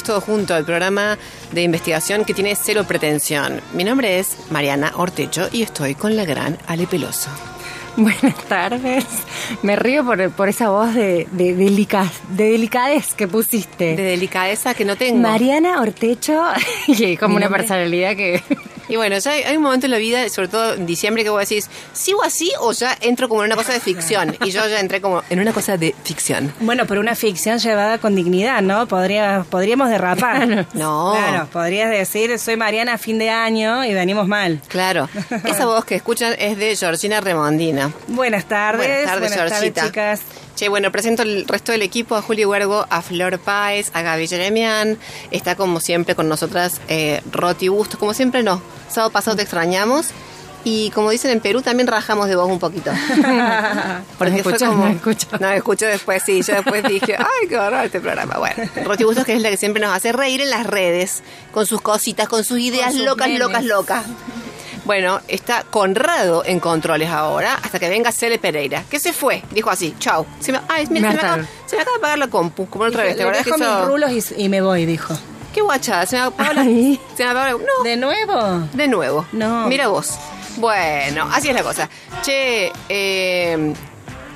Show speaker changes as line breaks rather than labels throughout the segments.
Es Todo Junto, el programa de investigación que tiene cero pretensión. Mi nombre es Mariana Ortecho y estoy con la gran Ale Peloso.
Buenas tardes. Me río por, por esa voz de, de, delica- de delicadez que pusiste.
De delicadeza que no tengo.
Mariana Ortecho, y como
Mi
una
nombre-
personalidad que...
Y bueno, ya hay, hay un momento en la vida, sobre todo en diciembre, que vos decís, ¿sigo así o ya entro como en una cosa de ficción? Y yo ya entré como en una cosa de ficción.
Bueno, pero una ficción llevada con dignidad, ¿no? Podría, podríamos derrapar.
No.
Claro, podrías decir, soy Mariana a fin de año y venimos mal.
Claro. Esa voz que escuchan es de Georgina Remondina.
Buenas tardes.
Buenas tardes, Georgita.
chicas.
Che, bueno, presento el resto del equipo, a Julio Huergo, a Flor Páez, a Gaby Jeremian. Está como siempre con nosotras eh, Roti Bustos, como siempre no. Sábado pasado te extrañamos. Y como dicen en Perú, también rajamos de vos un poquito. Porque fue
escuchás?
como...
No escucho.
No, escucho después, sí. Yo después dije, ay, qué horror este programa. Bueno, Roti Bustos, que es la que siempre nos hace reír en las redes, con sus cositas, con sus ideas
sus
locas,
memes.
locas, locas. Bueno, está Conrado en controles ahora, hasta que venga Cele Pereira, que se fue, dijo así, chau. Se me, ay, mira, se, me acaba, se me acaba de apagar la compu, como la otra vez, ¿te
Le
que
dejo mis rulos y, y me voy, dijo.
Qué guachada, se me apagó la... Se me apagó la... No,
¿De nuevo?
de nuevo.
No.
Mira vos. Bueno, así es la cosa. Che, eh...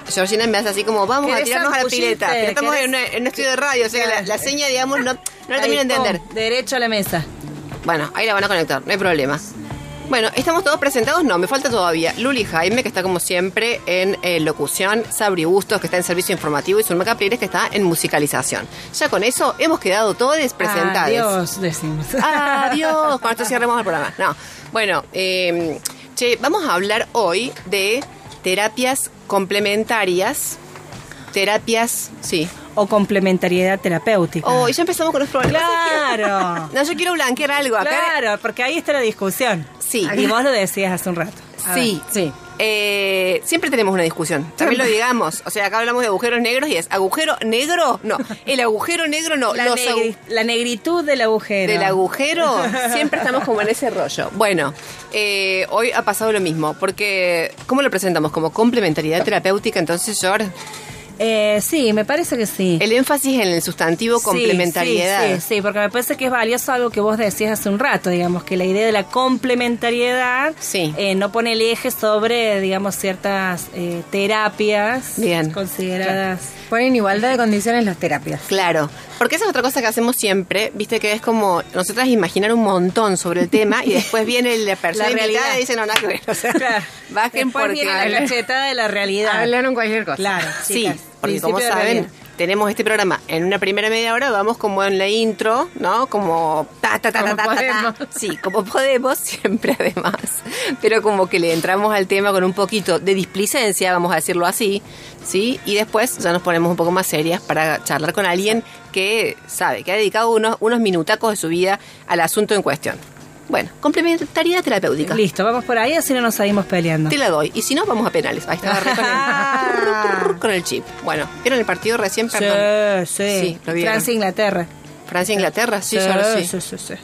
Georgina me hace así como, vamos a
¿Querés
tirarnos a la pileta. Pero estamos en, una- en un estudio de radio, o sea que la, la seña, digamos, no, no la termino de entender.
derecho a la mesa.
Bueno, ahí la van a conectar, no hay problema. Bueno, ¿estamos todos presentados? No, me falta todavía Luli Jaime, que está como siempre en eh, locución, Sabri Bustos, que está en servicio informativo, y Zulma Capriles, que está en musicalización. Ya con eso hemos quedado todos presentados.
Adiós, decimos.
Adiós, con esto cerremos el programa. No, bueno, eh, che, vamos a hablar hoy de terapias complementarias. Terapias, sí.
O complementariedad terapéutica.
Oh, y ya empezamos con los problemas.
Claro.
No, yo quiero blanquear algo acá.
Claro, porque ahí está la discusión.
Sí.
Y vos lo decías hace un rato. A
Sí,
ver.
Sí.
Eh, siempre tenemos una discusión. También lo digamos. O sea, acá hablamos de agujeros negros y es agujero negro. No, el agujero negro no.
La,
los
negri-
agu-
la negritud del agujero.
del agujero siempre estamos como en ese rollo. Bueno, eh, hoy ha pasado lo mismo. Porque, ¿cómo lo presentamos? Como complementariedad terapéutica. Entonces, George,
Eh, sí, me parece que sí.
el énfasis en el sustantivo
Sí,
complementariedad.
Sí, sí, sí, porque me parece que es valioso algo que vos decías hace un rato, digamos, que la idea de la complementariedad
Sí.
eh, no pone el eje sobre, digamos, ciertas eh, terapias
Bien.
consideradas.
Ponen igualdad de condiciones las terapias.
Claro, porque esa es otra cosa que hacemos siempre, viste que es como nosotras imaginar un montón sobre el tema y después viene la persona
La realidad.
y dice, no, nada que ver. O sea,
Claro.
bajen
Después
porque...
viene la cachetada de la realidad.
Hablaron cualquier cosa.
Claro,
Sí, porque como saben, tenemos este programa en una primera media hora, vamos como en la intro, ¿no? Como ta, ta, ta,
Como
ta, ta, ta,
podemos.
ta. Sí, como podemos, siempre además. Pero como que le entramos al tema con un poquito de displicencia, vamos a decirlo así, ¿sí? Y después ya nos ponemos un poco más serias para charlar con alguien que sabe, que ha dedicado unos, unos minutacos de su vida al asunto en cuestión. Bueno, complementariedad terapéutica.
Listo, vamos por ahí, así no nos seguimos peleando.
Te la doy. Y si no, vamos a penales. Ahí está, re con el, con el chip. Bueno, ¿vieron el partido recién? Perdón.
Sí, sí.
Sí, lo vieron.
Francia, Inglaterra.
Francia-Inglaterra, sí, yo lo sí.
sí, sí, sí.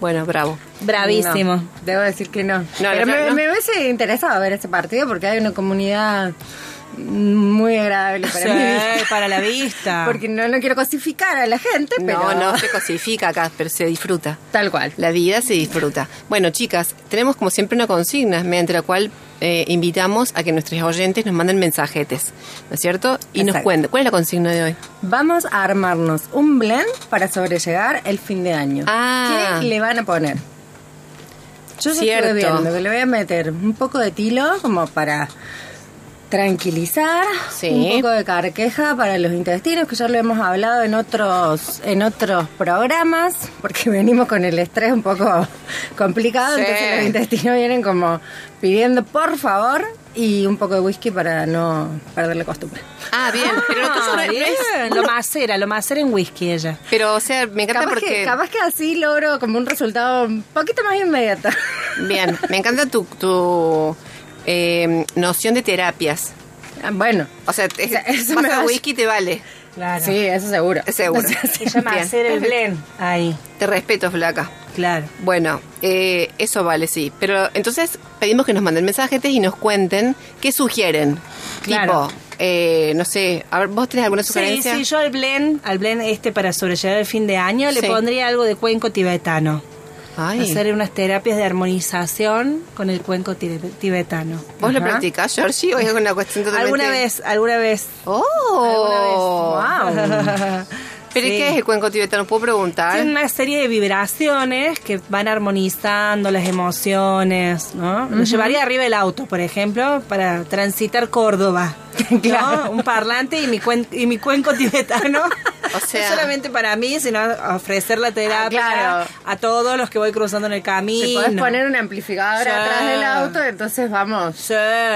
Bueno, bravo.
Bravísimo.
No, debo decir que no. Pero me,
no.
me hubiese interesado ver ese partido porque hay una comunidad muy agradable para
Sí,
mi vista.
para la vista.
Porque no, no quiero cosificar a la gente, pero...
No, no se cosifica acá, pero se disfruta.
Tal cual.
La vida se disfruta. Bueno, chicas, tenemos como siempre una consigna mediante la cual eh, invitamos a que nuestros oyentes nos manden mensajetes, ¿no es cierto? Y nos cuenten. ¿Cuál es la consigna de hoy?
Vamos a armarnos un blend para sobrellevar el fin de año.
Ah.
¿Qué le van a poner? Yo ya estuve viendo que le voy a meter un poco de tilo como para tranquilizar,
Sí.
un poco de carqueja para los intestinos, que ya lo hemos hablado en otros en otros programas, porque venimos con el estrés un poco complicado,
Sí.
entonces los intestinos vienen como pidiendo por favor y un poco de whisky para no perder la costumbre.
Ah, bien, pero
Ah,
no
bien.
es-
Lo macera, lo macera en whisky ella.
Pero, o sea, me encanta
Capaz,
porque...
que, capaz que así logro como un resultado un poquito más inmediato.
Bien, me encanta tu, tu eh, noción de terapias.
Ah, bueno,
O sea, te-
eso
vas
me
a whisky te vale.
Claro.
sí, eso seguro.
Seguro.
O sea, sí.
Se llama
Bien.
hacer el blend. Ahí,
Te respeto, flaca.
claro.
Bueno, eh, eso vale, sí. Pero entonces pedimos que nos manden mensajetes y nos cuenten qué sugieren.
Claro.
Tipo, eh, no sé, a ver, ¿vos tenés alguna sugerencia?
sí, yo al blend, al blend este para sobrellevar el fin de año, le pondría algo de cuenco tibetano.
Ay,
Hacer unas terapias de armonización con el cuenco tibe- tibetano.
¿vos lo practicás, Georgie, o es una cuestión totalmente...
Alguna vez, alguna vez.
¡Oh!
Wow.
¿Pero qué es el cuenco tibetano? ¿Puedo preguntar?
Tiene una serie de vibraciones que van armonizando las emociones, ¿no? Lo llevaría arriba del auto, por ejemplo, para transitar Córdoba. ¿no?
Claro.
Un parlante y mi, cuen- y mi cuenco tibetano.
O sea-
no solamente para mí, sino ofrecer la terapia
Ah, claro.
a todos los que voy cruzando en el
Te
camino.
podés poner un amplificador
Sí.
atrás del auto, entonces vamos.
Sí,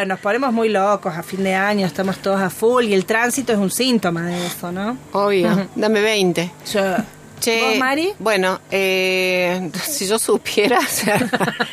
nos ponemos muy locos a fin de año, estamos todos a full y el tránsito es un síntoma de eso, ¿no?
Obvio, dame 20.
Sí.
Che,
¿Vos, Mari?
Bueno, eh, si yo supiera, o sea,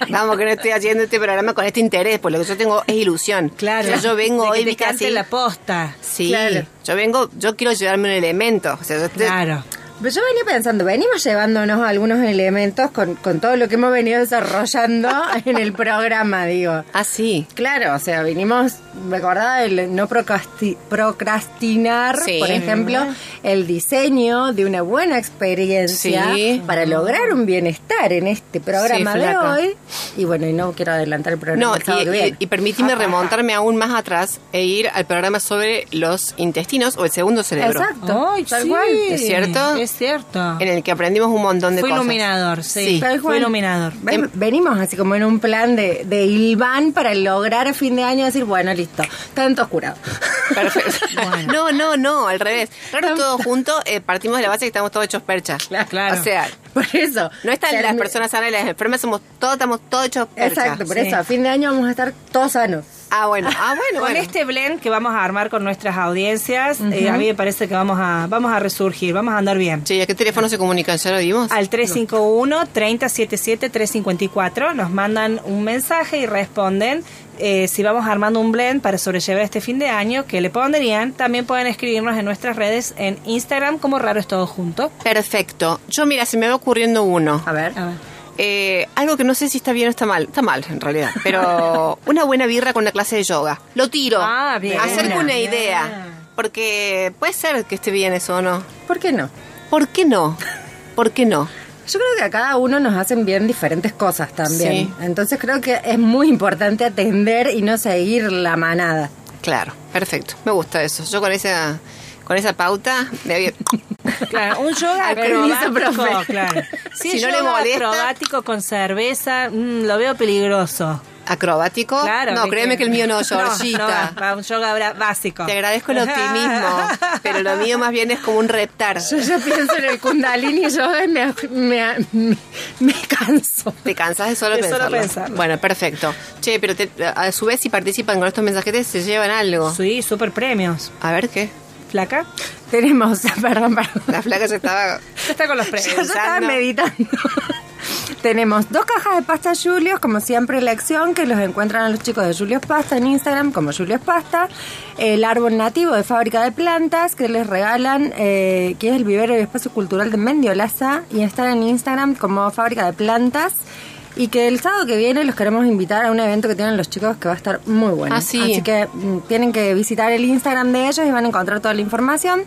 vamos que no estoy haciendo este programa con este interés, pues lo que yo tengo es ilusión.
Claro.
O sea, yo vengo
De que
hoy,
te
así.
la posta.
Sí,
Claro.
yo vengo, yo quiero llevarme un elemento. O sea, yo te-
Claro.
Pero yo venía pensando, venimos llevándonos algunos elementos con, con todo lo que hemos venido desarrollando en el programa, digo.
Ah, sí.
Claro, o sea, vinimos, me acordaba del no procrasti- procrastinar,
Sí.
por ejemplo, el diseño de una buena experiencia
Sí.
para lograr un bienestar en este programa
Sí,
de hoy. Y bueno, y no quiero adelantar el programa
No, y,
que
y, permíteme remontarme aún más atrás e ir al programa sobre los intestinos o el segundo cerebro.
Exacto,
Ay,
tal
sí,
cual.
¿Es cierto?
Es cierto.
En el que aprendimos un montón de
Fue
cosas.
iluminador, sí.
Sí.
Fue iluminador.
Ven- Venimos así como en un plan de, de Ilvan para lograr a fin de año decir, bueno, listo, tanto oscurado.
Perfecto. No, no, no, al revés. Claro, todos juntos eh, partimos de la base que estamos todos hechos percha.
Claro.
O sea,
Por eso.
no están las personas sanas y las enfermas, somos todos, estamos todos hechos percha.
Exacto, por
Sí.
eso, a fin de año vamos a estar todos sanos.
Ah, bueno, ah, bueno,
Con
bueno.
este blend que vamos a armar con nuestras audiencias, eh, a mí me parece que vamos a, vamos a resurgir, vamos a andar bien.
¿y a qué teléfono se comunican? ¿Ya lo dimos?
Al 351-3077-354 nos mandan un mensaje y responden eh, si vamos armando un blend para sobrellevar este fin de año, que le pondrían. También pueden escribirnos en nuestras redes en Instagram como Raro es Todo Junto.
Perfecto. Yo, mira, se me va ocurriendo uno.
A ver.
A ver.
Eh, algo que no sé si está bien o está mal. Está mal, en realidad. Pero una buena birra con una clase de yoga. Lo tiro.
Ah, bien.
Acerco una
Bien.
idea. Porque puede ser que esté bien eso o no.
¿Por qué no?
¿Por qué no? ¿Por qué no?
Yo creo que a cada uno nos hacen bien diferentes cosas también.
Sí.
Entonces creo que es muy importante atender y no seguir la manada.
Claro, perfecto. Me gusta eso. Yo con esa, con esa pauta me había-
Claro, un yoga acrobático,
profe.
claro. Si,
Si
es
no le molesta.
acrobático con cerveza, mm, lo veo peligroso.
acrobático.
Claro.
no, créeme que el mío no,
No,
Georgita.
no, va un yoga básico.
Te agradezco el optimismo, pero lo mío más bien es como un reptar.
Yo ya pienso en el kundalini yoga y me, me, me, me canso.
Te cansas de solo
De solo
pensarlo. Bueno, perfecto. Che, pero te- a su vez si participan con estos mensajetes se llevan algo.
Sí, super premios.
A ver qué.
¿Flaca?
Tenemos, perdón, perdón.
La flaca se estaba...
Está con los
Yo estaba
Pensando.
meditando. Tenemos dos cajas de pasta Julios, como siempre elección, que los encuentran a los chicos de Julios Pasta en Instagram como Julios Pasta. El árbol nativo de fábrica de plantas que les regalan, eh, que es el vivero y espacio cultural de Mendiolaza, y están en Instagram como fábrica de plantas. Y que el sábado que viene los queremos invitar a un evento que tienen los chicos que va a estar muy bueno.
Ah, sí.
Así que mm, tienen que visitar el Instagram de ellos y van a encontrar toda la información.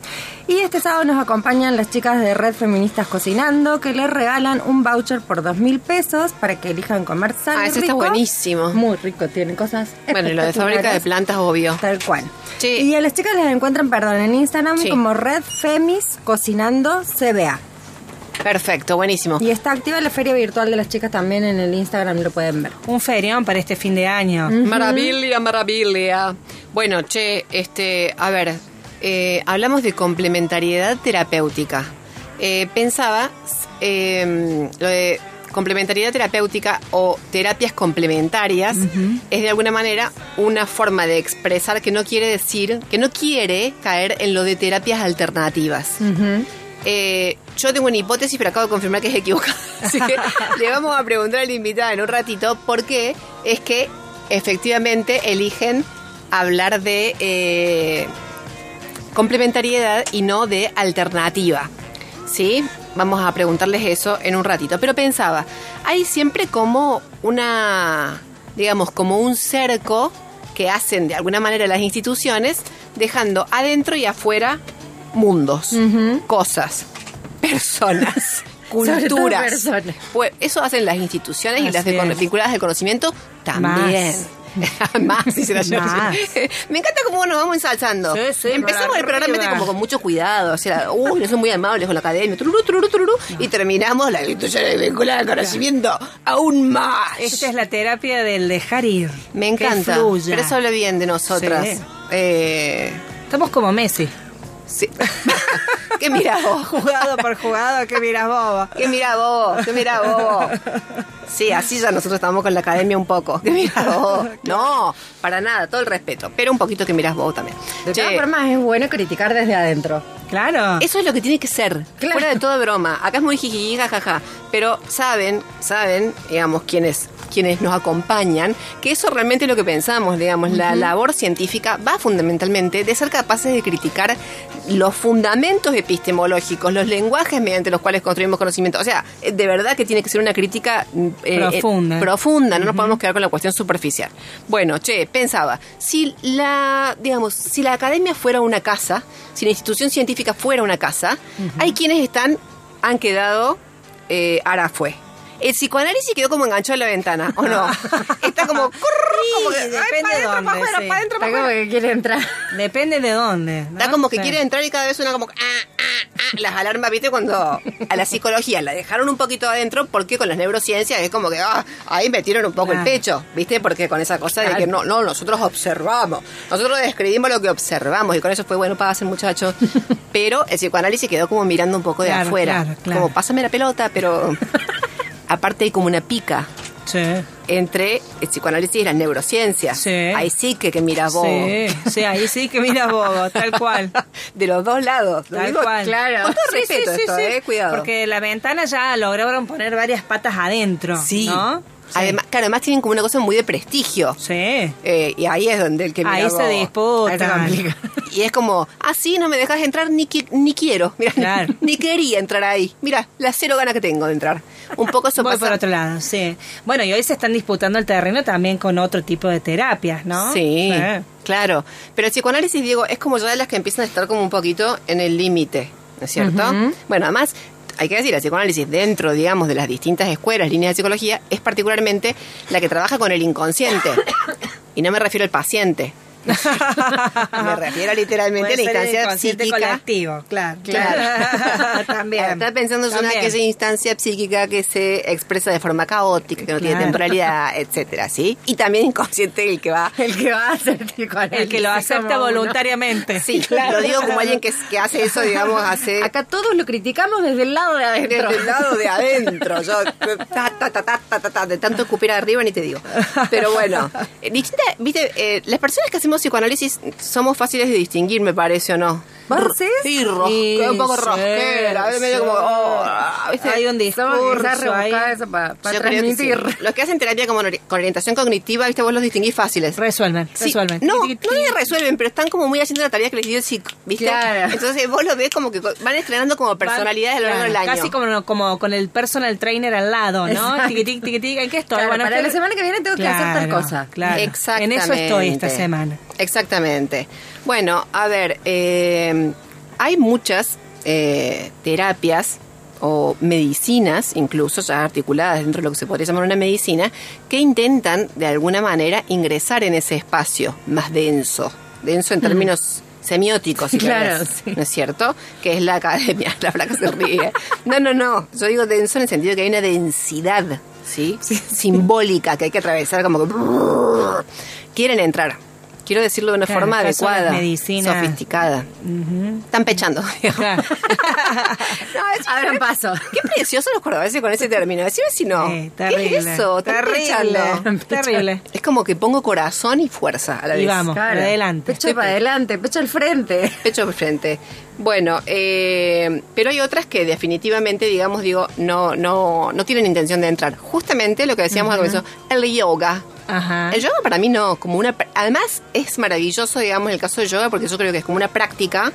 Y este sábado nos acompañan las chicas de Red Feministas Cocinando que les regalan un voucher por dos mil pesos para que elijan comer sano
Ah,
y
ese está buenísimo.
Muy rico, tienen cosas
Bueno, y lo de fábrica de plantas, obvio.
Tal cual.
Sí.
Y a las chicas las encuentran, perdón, en Instagram
Sí.
como Red Femis Cocinando CBA.
Perfecto, buenísimo.
Y está activa la feria virtual de las chicas también en el Instagram, lo pueden ver.
Un ferión para este fin de año.
Maravilla, maravilla. Bueno, che, este, a ver, eh, hablamos de complementariedad terapéutica. Eh, pensaba eh, lo de complementariedad terapéutica o terapias complementarias es de alguna manera una forma de expresar que no quiere decir, que no quiere caer en lo de terapias alternativas. Eh, yo tengo una hipótesis, pero acabo de confirmar que es equivocada. Así que le vamos a preguntar al invitado en un ratito por qué es que efectivamente eligen hablar de eh, complementariedad y no de alternativa. ¿Sí? Vamos a preguntarles eso en un ratito. Pero pensaba, hay siempre como una, digamos, como un cerco que hacen de alguna manera las instituciones, dejando adentro y afuera mundos, cosas, personas, culturas.
personas.
Pues eso hacen las instituciones y las de- vinculadas al conocimiento también. Más, dice la.
Más.
Me encanta cómo nos vamos ensalzando.
Sí, sí,
Empezamos el programa como con mucho cuidado, o sea, uy, no son muy amables con la academia, tururú, tururú, tururú, y terminamos la institución vinculada al conocimiento aún más.
Esta es la terapia del dejar ir.
Me encanta, pero eso habla bien de nosotras.
Sí.
Eh,
Estamos como Messi.
Sí. ¿Qué mirás vos?
Jugado por jugado, que miras boba.
¿Qué mirás vos? ¿Qué mirás vos? Sí, así ya nosotros estamos con la academia un poco. ¿Qué mirás vos? No, para nada, todo el respeto. Pero un poquito que mirás vos también.
De
Che,
todas formas, es bueno criticar desde adentro.
Claro.
Eso es lo que tiene que ser.
Claro.
Fuera de toda broma. Acá es muy jijiji, jajaja. Pero saben, saben, digamos, quienes, quienes nos acompañan, que eso realmente es lo que pensamos, digamos. La labor científica va fundamentalmente de ser capaces de criticar los fundamentos epistemológicos, los lenguajes mediante los cuales construimos conocimiento. O sea, de verdad que tiene que ser una crítica mm, eh,
Profunda.
eh, profunda, no nos podemos quedar con la cuestión superficial. Bueno, che, pensaba, si la, digamos, si la academia fuera una casa, si la institución científica fuera una casa, hay quienes están, han quedado, eh, ahora fue. El psicoanálisis quedó como enganchado en la ventana, ¿o no? Está como... como que,
depende
adentro,
dónde,
pa' afuera,
sí.
pa' adentro, pa'
Está como
afuera.
que quiere entrar.
Depende de dónde. ¿no?
Está como que
Sí.
quiere entrar y cada vez suena como... ah, ah, ah, las alarmas, ¿viste? Cuando a la psicología la dejaron un poquito adentro porque con las neurociencias es como que ah, ahí metieron un poco el pecho, ¿viste? Porque con esa cosa de que no, no, nosotros observamos, nosotros describimos lo que observamos y con eso fue bueno, pasen muchachos. Pero el psicoanálisis quedó como mirando un poco de
Claro,
afuera,
claro, claro.
como pásame la pelota, pero aparte hay como una pica
Sí.
entre el psicoanálisis y las neurociencias.
Sí.
Ahí sí que, que mira vos.
Sí, sí, ahí sí que miras bobo, tal cual.
De los dos lados.
Tal
digo
cual.
claro.
Con todo
Sí,
respeto esto, eh, cuidado.
Porque la ventana ya lograron poner varias patas adentro.
Sí. Además, claro, además tienen como una cosa muy de prestigio.
Sí.
Eh, y ahí es donde el que mira
Ahí se
vos- complica. Y es como, ah, sí, no me dejas entrar, ni, qui- ni quiero. Mira,
Claro.
ni quería entrar ahí. Mira, la cero gana que tengo de entrar. Un poco eso
Voy
pasa.
por otro lado, sí. Bueno, y hoy se están disputando el terreno también con otro tipo de terapias, ¿no?
Sí, claro. Pero el psicoanálisis, Diego, es como ya de las que empiezan a estar como un poquito en el límite, ¿no es cierto? Bueno, además, hay que decir, el psicoanálisis dentro, digamos, de las distintas escuelas, líneas de psicología, es particularmente la que trabaja con el inconsciente. y no me refiero al paciente. me refiero literalmente a la instancia psíquica.
colectivo, claro.
Claro.
también.
Está pensando en aquella instancia psíquica que se expresa de forma caótica, que no tiene
Claro.
temporalidad, etcétera, ¿sí? Y también inconsciente el que va
El que va a hacer.
El que lo acepta voluntariamente.
Sí, lo digo como alguien que, que hace eso, digamos, hace
Acá todos lo criticamos desde el lado de adentro.
desde el lado de adentro. Yo, ta, ta, ta, ta, ta, ta, de tanto escupir arriba ni te digo. Pero bueno, eh, viste, eh, las personas que hacemos psicoanálisis somos fáciles de distinguir, me parece o no.
¿Vos?
Sí, ros-
Sí,
un poco
sí,
rosquera,
sí.
medio como, oh, ¿viste?
Hay un discurso
eso para
Yo creo que
transmitir.
sí. Los que hacen terapia como con orientación cognitiva, viste, vos los distinguís fáciles.
Resuelven,
Sí,
resuelven.
No, no resuelven, pero están como muy haciendo la tarea que les dio el psico, ¿viste?
Claro.
Entonces vos lo ves como que van estrenando como personalidades a lo largo del
Claro,
año.
Casi como, como con el personal trainer al lado, ¿no?
Exacto.
Tiqui, tiqui, tiqui, tiqui. ¿En qué estoy?
Claro,
Bueno,
para
estoy-
la semana que viene tengo que hacer tal cosa.
Claro.
Exactamente.
En eso estoy esta semana.
Exactamente. Bueno, a ver, eh, hay muchas eh, terapias o medicinas, incluso ya articuladas dentro de lo que se podría llamar una medicina, que intentan de alguna manera ingresar en ese espacio más denso, denso en términos semióticos, si
Claro, sí.
¿no es cierto? Que es la academia, la flaca se ríe. No, no, no, yo digo denso en el sentido de que hay una densidad, ¿sí? Simbólica que hay que atravesar como que... Quieren entrar. Quiero decirlo de una
Claro,
forma adecuada, sofisticada. Están pechando.
Claro.
no,
Abran paso.
Qué preciosos los cordobeses con ese término. Decime si no.
Sí,
¿Qué es
terrible.
eso?
Terrible. Terrible.
Es como que pongo corazón y fuerza a la
Y
vez.
vamos.
Claro.
para adelante.
Pecho para adelante, pecho al frente.
Pecho al frente. Bueno, eh, pero hay otras que definitivamente, digamos, digo, no, no, no tienen intención de entrar. Justamente lo que decíamos al comienzo, el yoga.
Ajá.
El yoga para mí no, como una... Además es maravilloso, digamos, el caso del yoga, porque yo creo que es como una práctica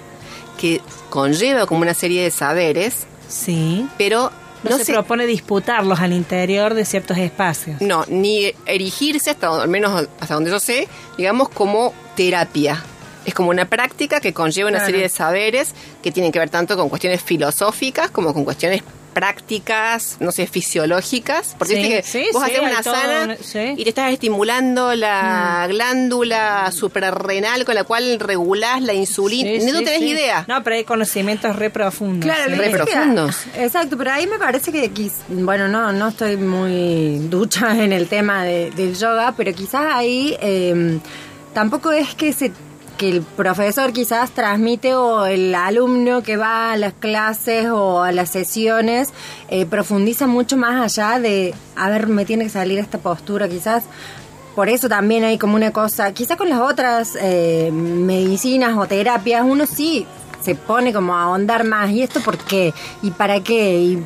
que conlleva como una serie de saberes,
Sí.
pero
No,
no,
se
se...
propone disputarlos al interior de ciertos espacios.
No, ni erigirse, hasta donde- al menos hasta donde yo sé, digamos, como terapia. Es como una práctica que conlleva una
Claro.
serie de saberes que tienen que ver tanto con cuestiones filosóficas como con cuestiones prácticas, no sé, fisiológicas. Porque
Sí,
viste que
sí,
vos
sí,
haces una sana
un-
y te estás estimulando la
Mm.
glándula suprarrenal con la cual regulás la insulina.
Sí,
Ni no tenés
sí.
idea.
No, pero hay conocimientos re profundos.
Claro,
Re profundos.
exacto, pero ahí me parece que, bueno, no, no estoy muy ducha en el tema de- del yoga, pero quizás ahí eh, tampoco es que se que el profesor quizás transmite o el alumno que va a las clases o a las sesiones eh, profundiza mucho más allá de, a ver, me tiene que salir esta postura, quizás por eso también hay como una cosa, quizás con las otras eh, medicinas o terapias uno sí se pone como a ahondar más. ¿Y esto por qué? ¿Y para qué? Y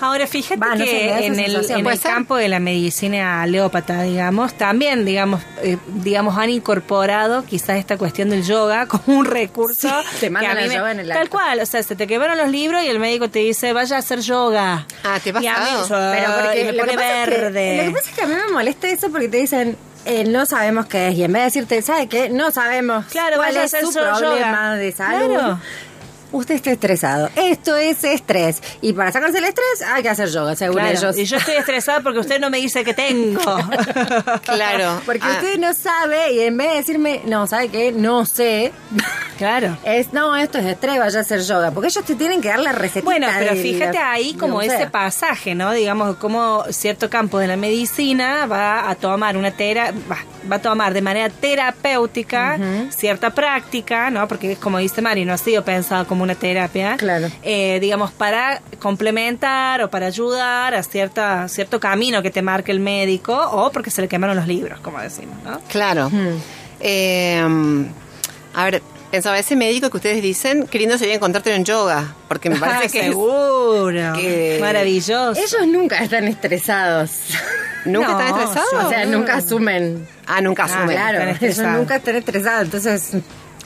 Ahora, fíjate
no da
que en el,
sensación.
en
¿Puede
el campo de la medicina aleópata, digamos, también, digamos, eh, digamos, han incorporado quizás esta cuestión del yoga como un recurso.
Sí, te mandan
que a mí
al
me-
yoga en el
Tal
acto.
cual, o sea, se te quebraron los libros y el médico te dice, vaya a hacer yoga.
Ah, ¿te pasado?
Pero porque
y me
lo que
pone
pasa es que-
verde.
lo que pasa es que a mí me molesta eso porque te dicen, eh, no sabemos qué es. Y en vez de decirte, ¿sabe qué? No sabemos
Claro,
cuál
vaya a
es
hacer
su problema
yoga.
de salud.
Claro.
Usted está estresado. Esto es estrés. Y para sacarse el estrés hay que hacer yoga, según
Claro,
ellos.
Y yo estoy estresada porque usted no me dice que tengo.
Claro.
Porque
Ah,
usted no sabe y en vez de decirme, no, ¿sabe qué? No sé.
claro.
Es, no, esto es estrés, vaya a hacer yoga. Porque ellos te tienen que dar la recetita.
Bueno, pero fíjate
la-
ahí como ese
sea.
pasaje, ¿no? Digamos, como cierto campo de la medicina va a tomar una tera va, va a tomar de manera terapéutica cierta práctica, ¿no? Porque es como dice Mari, no ha sido pensado como una terapia.
Claro.
Eh, digamos, para complementar o para ayudar a cierta, cierto camino que te marque el médico o porque se le quemaron los libros, como decimos, ¿no?
Claro. Eh, a ver, pensaba, ese médico que ustedes dicen, qué lindo sería encontrártelo en yoga, porque me parece
Ah,
que es-
seguro.
que-
Maravilloso.
Ellos nunca están estresados.
nunca
No,
están estresados.
O sea, nunca asumen.
ah, nunca
Ah,
asumen.
claro,
están
ellos nunca están estresados. Entonces,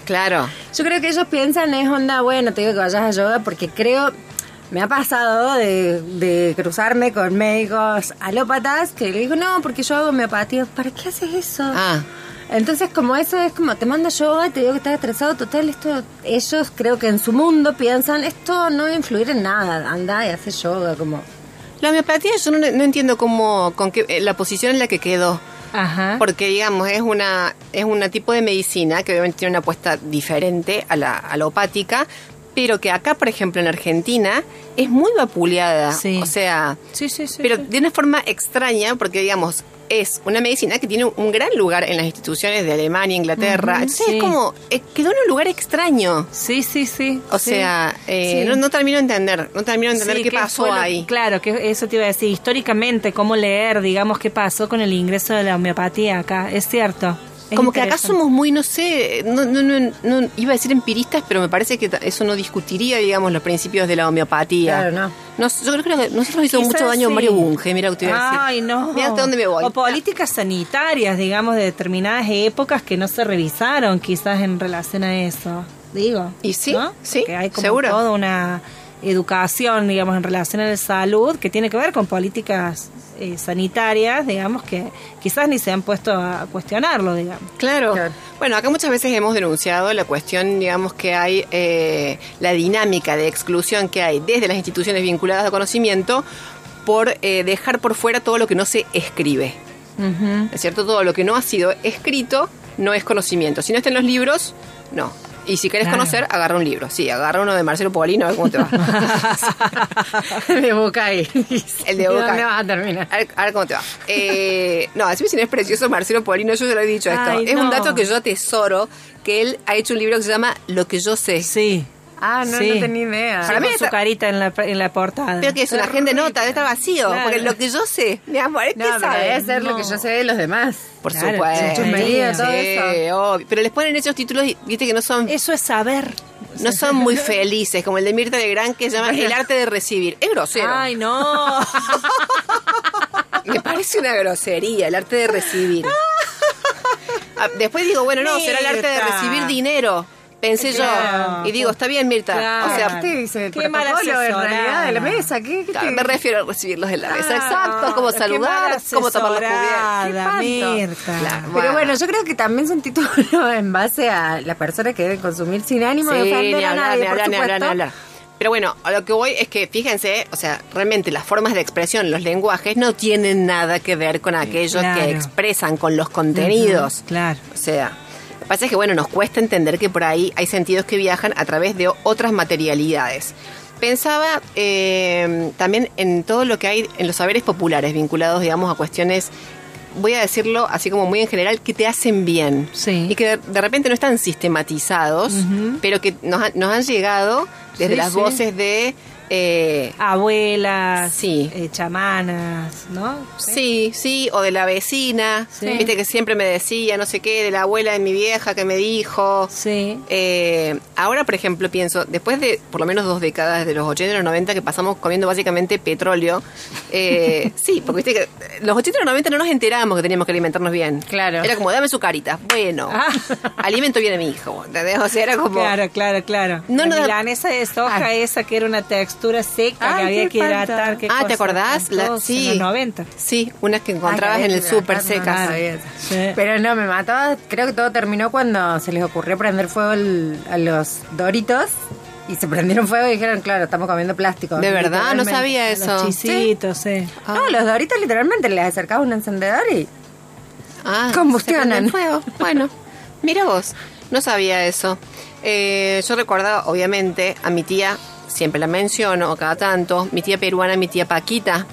Claro.
yo creo que ellos piensan es onda, bueno, te digo que vayas a yoga porque creo, me ha pasado de, de cruzarme con médicos alópatas que le digo, no, porque yo hago homeopatía. ¿Para qué haces eso?
Ah,
Entonces, como eso es como, te mando yoga y te digo que estás estresado, total, esto, ellos creo que en su mundo piensan, esto no va a influir en nada, anda y hace yoga, como...
la homeopatía yo no, no entiendo cómo, con qué, eh, la posición en la que quedó.
Ajá.
Porque, digamos, es una es un tipo de medicina que obviamente tiene una apuesta diferente a la alopática, pero que acá, por ejemplo, en Argentina, es muy vapuleada.
Sí.
O sea,
Sí, sí, sí.
pero de una forma extraña, porque, digamos, es una medicina que tiene un gran lugar en las instituciones de Alemania, Inglaterra. Entonces
sí.
es como, eh, quedó en un lugar extraño.
Sí, sí, sí.
O
sí.
sea, eh,
Sí.
no, no termino de entender, no termino de entender qué
¿qué
pasó
lo-
ahí.
Claro, que eso te iba a decir. Históricamente, cómo leer, digamos, qué pasó con el ingreso de la homeopatía acá. Es cierto. Es
Como que acá somos muy, no sé, no, no, no, no- iba a decir empiristas, pero me parece que eso no discutiría, digamos, los principios de la homeopatía.
Claro, no.
Nos- yo creo que nosotros hizo
Quizás
mucho daño
sí.
Mario Bunge, mira lo que te iba a decir.
Ay, no.
Mira hasta dónde me voy.
O políticas sanitarias, digamos, de determinadas épocas que no se revisaron quizás en relación a eso. Digo.
Y sí,
¿no?
sí,
Que hay como
seguro.
toda una educación, digamos, en relación a la salud que tiene que ver con políticas eh, sanitarias, digamos, que quizás ni se han puesto a cuestionarlo, digamos.
Claro.
Claro.
Bueno, acá muchas veces hemos denunciado la cuestión, digamos, que hay eh, la dinámica de exclusión que hay desde las instituciones vinculadas al conocimiento por eh, dejar por fuera todo lo que no se escribe. ¿Es cierto? Todo lo que no ha sido escrito no es conocimiento. Si no está en los libros, no. Y si querés
Claro.
conocer, agarra un libro. Sí, agarra uno de Marcelo Polino, a ver cómo te va.
de boca ahí.
El de
¿Y
Boca.
¿Dónde vas a terminar?
A ver, a ver cómo te va. Eh, no, así si no es precioso Marcelo Polino, yo ya lo he dicho esto.
Ay,
es un dato que yo atesoro, que él ha hecho un libro que se llama Lo que yo sé.
Sí.
Ah, no,
Sí.
no tenía idea.
Para mí
con su
está-
carita en la, en la portada.
Pero que es una agenda de nota, debe estar vacío.
Claro.
Porque lo que yo sé, mi amor, es que
No, pero
sabe.
debe ser lo que yo sé de los demás.
Por
Claro,
supuesto.
todo
Sí,
eso.
obvio. Pero les ponen esos títulos, y viste que no son
Eso es saber.
no son muy felices, como el de Mirta Legrand que se llama El arte de recibir. Es grosero.
Ay, no.
Me parece una grosería, el arte de recibir. Ah, Después digo, bueno, no, será el arte de recibir dinero. Pensé
Claro.
yo. Y digo, está bien, Mirta.
Claro.
O sea,
¿Qué dice? El
Qué
protocolo en realidad de la mesa. ¿Qué, qué
claro,
te-
me refiero a recibirlos de la mesa.
Claro.
Exacto, cómo saludar, cómo tomar los cubiertos.
Mirta.
Claro,
Pero bueno, yo creo que también son títulos en base a la persona que debe consumir sin ánimo de
Sí,
ofender
ni
a
hablar,
nadie,
ni
por
hablar, ni hablar, ni
supuesto.
hablar. Pero bueno, a lo que voy es que fíjense, o sea, realmente las formas de expresión, los lenguajes no tienen nada que ver con aquello
Claro.
que expresan, con los contenidos.
Claro.
O sea, pasa es que, bueno, nos cuesta entender que por ahí hay sentidos que viajan a través de otras materialidades. Pensaba eh, también en todo lo que hay en los saberes populares vinculados, digamos, a cuestiones, voy a decirlo así como muy en general, que te hacen bien.
Sí.
Y que de, de repente no están sistematizados, pero que nos, han- nos han llegado desde
Sí,
las
sí.
voces de... eh,
Abuelas,
Sí.
eh, chamanas, ¿no?
Sí, sí, o de la vecina,
Sí.
viste que siempre me decía, no sé qué, de la abuela de mi vieja que me dijo.
Sí.
Eh, ahora, por ejemplo, pienso, después de por lo menos dos décadas, de los 80 y los 90, que pasamos comiendo básicamente petróleo, eh, sí, porque viste que los 80 y los 90 no nos enterábamos que teníamos que alimentarnos bien.
Claro.
Era como, dame su carita. Bueno,
Ah.
alimento bien a mi hijo. ¿entendés? O sea, era como...
Claro, claro, claro.
No,
la
no,
milanesa de soja
Ay.
esa que era una textura seca que había que hidratar. qué
Ah, ¿te acordás? La- sí.
En los 90.
Sí, unas que encontrabas
Ay,
en el súper
no
secas.
sabía eso.
Sí.
Pero no, me mató. Creo que todo terminó cuando se les ocurrió prender fuego el- a los doritos. Y se prendieron fuego y dijeron, claro, estamos comiendo plástico.
De verdad, no sabía eso.
Los chisitos, sí.
Ah.
No, los doritos literalmente les acercabas un encendedor y
Ah,
Combustionan.
se fuego. Bueno, mira vos, no sabía eso. Eh, yo recordaba, obviamente, a mi tía, siempre la menciono cada tanto, mi tía peruana, mi tía Paquita,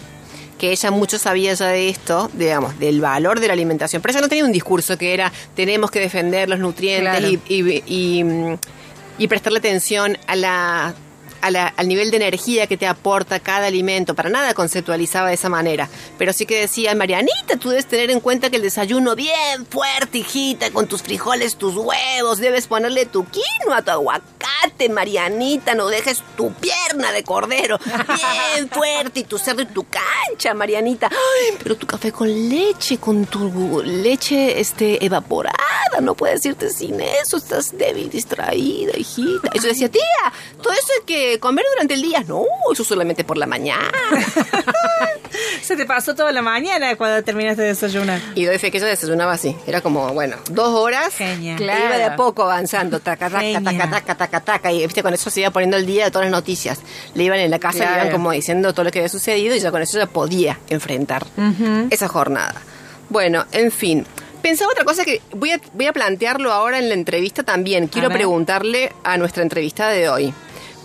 que ella mucho sabía ya de esto, digamos, del valor de la alimentación. Pero ella no tenía un discurso que era, tenemos que defender los nutrientes
Claro.
y, y- y, y prestarle atención a la, a la- al nivel de energía que te aporta cada alimento. Para nada conceptualizaba de esa manera. Pero sí que decía, Marianita, tú debes tener en cuenta que el desayuno bien fuerte, hijita, con tus frijoles, tus huevos, debes ponerle tu quinoa, tu aguacate, Marianita, no dejes tu pierna de cordero bien fuerte y tu cerdo y tu cancha, Marianita. Ay, pero tu café con leche, con tu leche este evaporada, no puedes irte sin eso, estás débil, distraída, hijita. Y yo decía, tía, todo eso hay que comer durante el día. No, eso solamente por la mañana.
Se te pasó toda la mañana cuando terminaste de desayunar.
Y doy fe que ella desayunaba así. Era como, bueno, dos horas.
Genia.
que Iba de a poco avanzando. Taca, taca, taca, taca, taca, taca. Y viste, con eso se iba poniendo el día de todas las noticias. Le iban en la casa, le
Claro.
iban como diciendo todo lo que había sucedido y ya con eso ya podía enfrentar esa jornada. Bueno, en fin. Pensaba otra cosa que voy a, voy a plantearlo ahora en la entrevista también. Quiero preguntarle a nuestra entrevistada de hoy.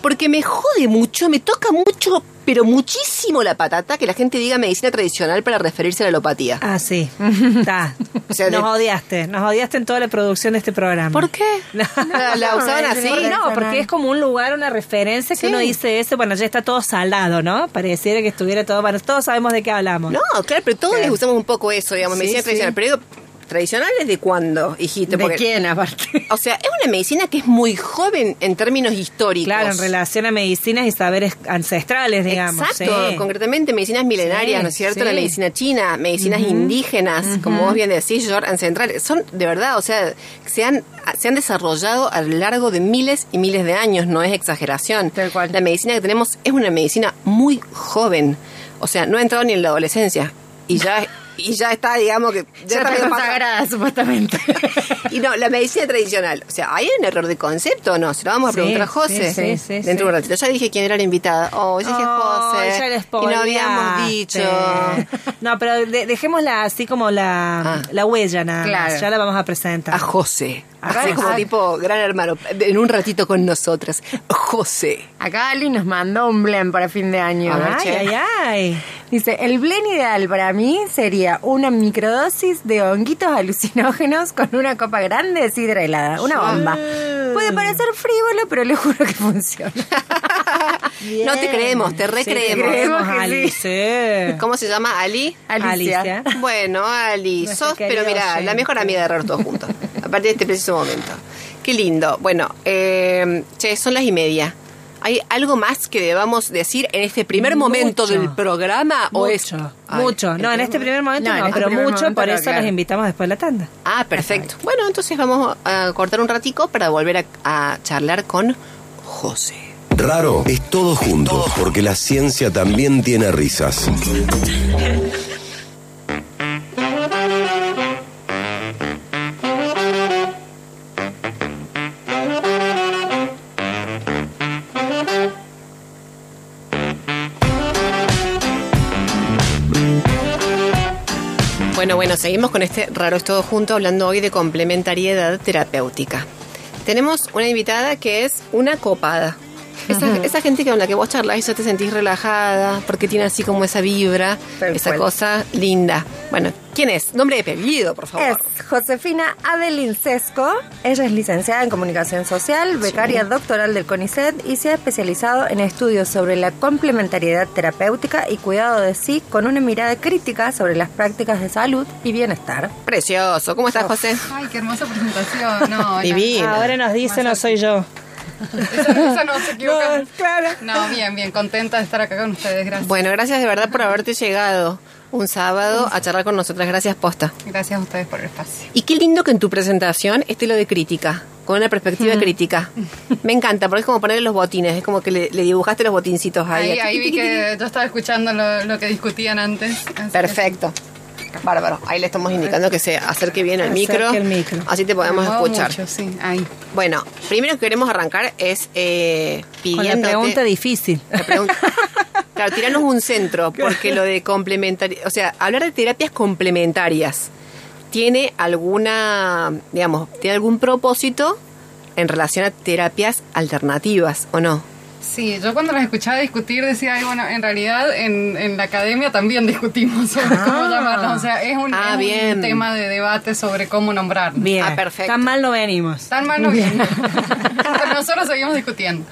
Porque me jode mucho, me toca mucho, pero muchísimo la patata que la gente diga medicina tradicional para referirse a la alopatía.
Ah, sí. Está.
O sea,
nos
de-
odiaste. Nos odiaste en toda la producción de este programa.
¿Por qué?
No.
La, la usaban
no,
así.
Sí, no, porque es como un lugar, una referencia que
Sí.
uno dice eso, bueno, ya está todo saldado, ¿no? Pareciera que estuviera todo, bueno, todos sabemos de qué hablamos.
No, claro, pero todos les usamos un poco eso, digamos,
Sí,
medicina
sí.
tradicional. Pero digo, ¿tradicional desde cuándo, hijito?
¿De quién aparte?
O sea, es una medicina que es muy joven en términos históricos.
Claro, en relación a medicinas y saberes ancestrales, digamos.
Exacto,
sí.
concretamente medicinas milenarias,
Sí,
¿no es cierto?
sí.
La medicina china, medicinas indígenas, como vos bien decís, George, ancestrales. Son de verdad, o sea, se han, se han desarrollado a lo largo de miles y miles de años, no es exageración.
Tal cual.
La medicina que tenemos es una medicina muy joven, o sea, no ha entrado ni en la adolescencia y ya, y ya está, digamos que ya,
Ya
está
está consagrada, supuestamente.
y no, la medicina tradicional. O sea, ¿hay un error de concepto o no? Se lo vamos a
Sí,
preguntar a José.
sí, sí, sí,
dentro de un ratito. Ya dije quién era la invitada. Oh, ya dije
Oh,
José.
ya le
y no habíamos dicho.
No, pero de- dejémosla así como la,
Ah.
la huella nada
Claro.
más. Ya la vamos a presentar.
A José.
Acá-
Así como
ah.
tipo gran hermano. En un ratito con nosotras. José.
Acá Ali nos mandó un blend para fin de año.
A ver,
ay,
che.
ay, ay.
Dice, el blend ideal para mí sería una microdosis de honguitos alucinógenos con una copa grande de sidra helada. Una bomba. Puede parecer frívolo, pero le juro que funciona.
No te creemos, te
Sí,
recreemos.
creemos. que
Ali,
sí.
sí.
¿Cómo se llama? ¿Ali?
Alicia.
Alicia.
Bueno, Ali,
Nuestro
sos, pero mira, la mejor amiga de Error todos juntos. A partir de este preciso momento. Qué lindo. Bueno, eh, che, son las y media. ¿Hay algo más que debamos decir en este primer momento
Mucho.
del programa? ¿O es,
Mucho,
Ay,
mucho. No, en este primer momento
No, este
pero mucho,
momento
por eso
claro.
los invitamos después de la tanda.
Ah, perfecto. Bueno, entonces vamos a cortar un ratico para volver a, a charlar con José.
Raro es todo junto, porque la ciencia también tiene risas.
Bueno, seguimos con este raro es todo junto hablando hoy de complementariedad terapéutica. Tenemos una invitada que es una copada. Esa, esa gente con la que vos charlas y ya te sentís relajada, porque tiene así como esa vibra,
Tal
esa
cual.
cosa linda. Bueno, ¿quién es? Nombre y apellido, por favor.
Es Josefina Adelín Sesco. Ella es licenciada en Comunicación Social, becaria doctoral del CONICET y se ha especializado en estudios sobre la complementariedad terapéutica y cuidado de sí con una mirada crítica sobre las prácticas de salud y bienestar.
Precioso. ¿Cómo estás, José?
Ay, qué hermosa presentación. No.
Divina.
Ahora nos dice, no soy yo.
Esa, esa no se equivoca.
No, claro.
No, bien, bien, contenta de estar acá con ustedes. Gracias.
Bueno, gracias de verdad por haberte llegado un sábado a charlar con nosotras. Gracias, posta.
Gracias a ustedes por el espacio.
Y qué lindo que en tu presentación esté lo de crítica, con una perspectiva crítica. Me encanta, porque es como ponerle los botines, es como que le, le dibujaste los botincitos ahí.
Ahí, ahí vi que yo estaba escuchando lo, lo que discutían antes. que-
Perfecto. Bárbaro. Ahí le estamos indicando que se acerque bien el
Acerque micro.
Así te podemos escuchar.
mucho, sí, ahí.
Bueno, primero que queremos arrancar es eh,
la
pidiéndote...
pregunta difícil.
La pregunta- Claro, tiranos un centro, porque lo de complementar, o sea, hablar de terapias complementarias, ¿tiene alguna, digamos, tiene algún propósito en relación a terapias alternativas o no?
Sí, yo cuando las escuchaba discutir decía, ay, bueno, en realidad en, en la academia también discutimos sobre cómo llamarlas. O sea, es un,
Ah,
es un
bien.
tema de debate sobre cómo nombrarlas.
Bien.
Ah, perfecto.
Tan mal no venimos.
Tan mal no viene. Pero nosotros seguimos discutiendo.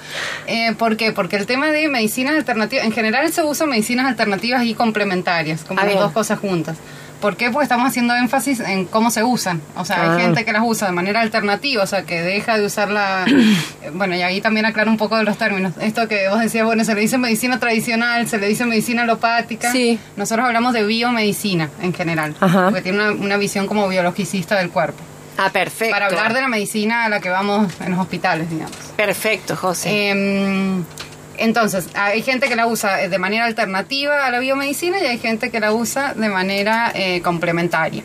Eh, ¿Por qué? Porque el tema de medicinas alternativas, en general se usan medicinas alternativas y complementarias, como
Ah,
las dos cosas juntas. ¿Por qué? Porque estamos haciendo énfasis en cómo se usan. O sea,
Ah.
hay gente que las usa de manera alternativa, o sea, que deja de usarla. eh, bueno, y ahí también aclaro un poco de los términos. Esto que vos decías, bueno, se le dice medicina tradicional, se le dice medicina alopática.
Sí.
Nosotros hablamos de biomedicina en general,
Ajá.
porque tiene una, una visión como biologicista del cuerpo.
Ah, perfecto.
Para hablar de la medicina a la que vamos en los hospitales, digamos.
Perfecto, José.
Em, entonces, hay gente que la usa de manera alternativa a la biomedicina y hay gente que la usa de manera eh, complementaria.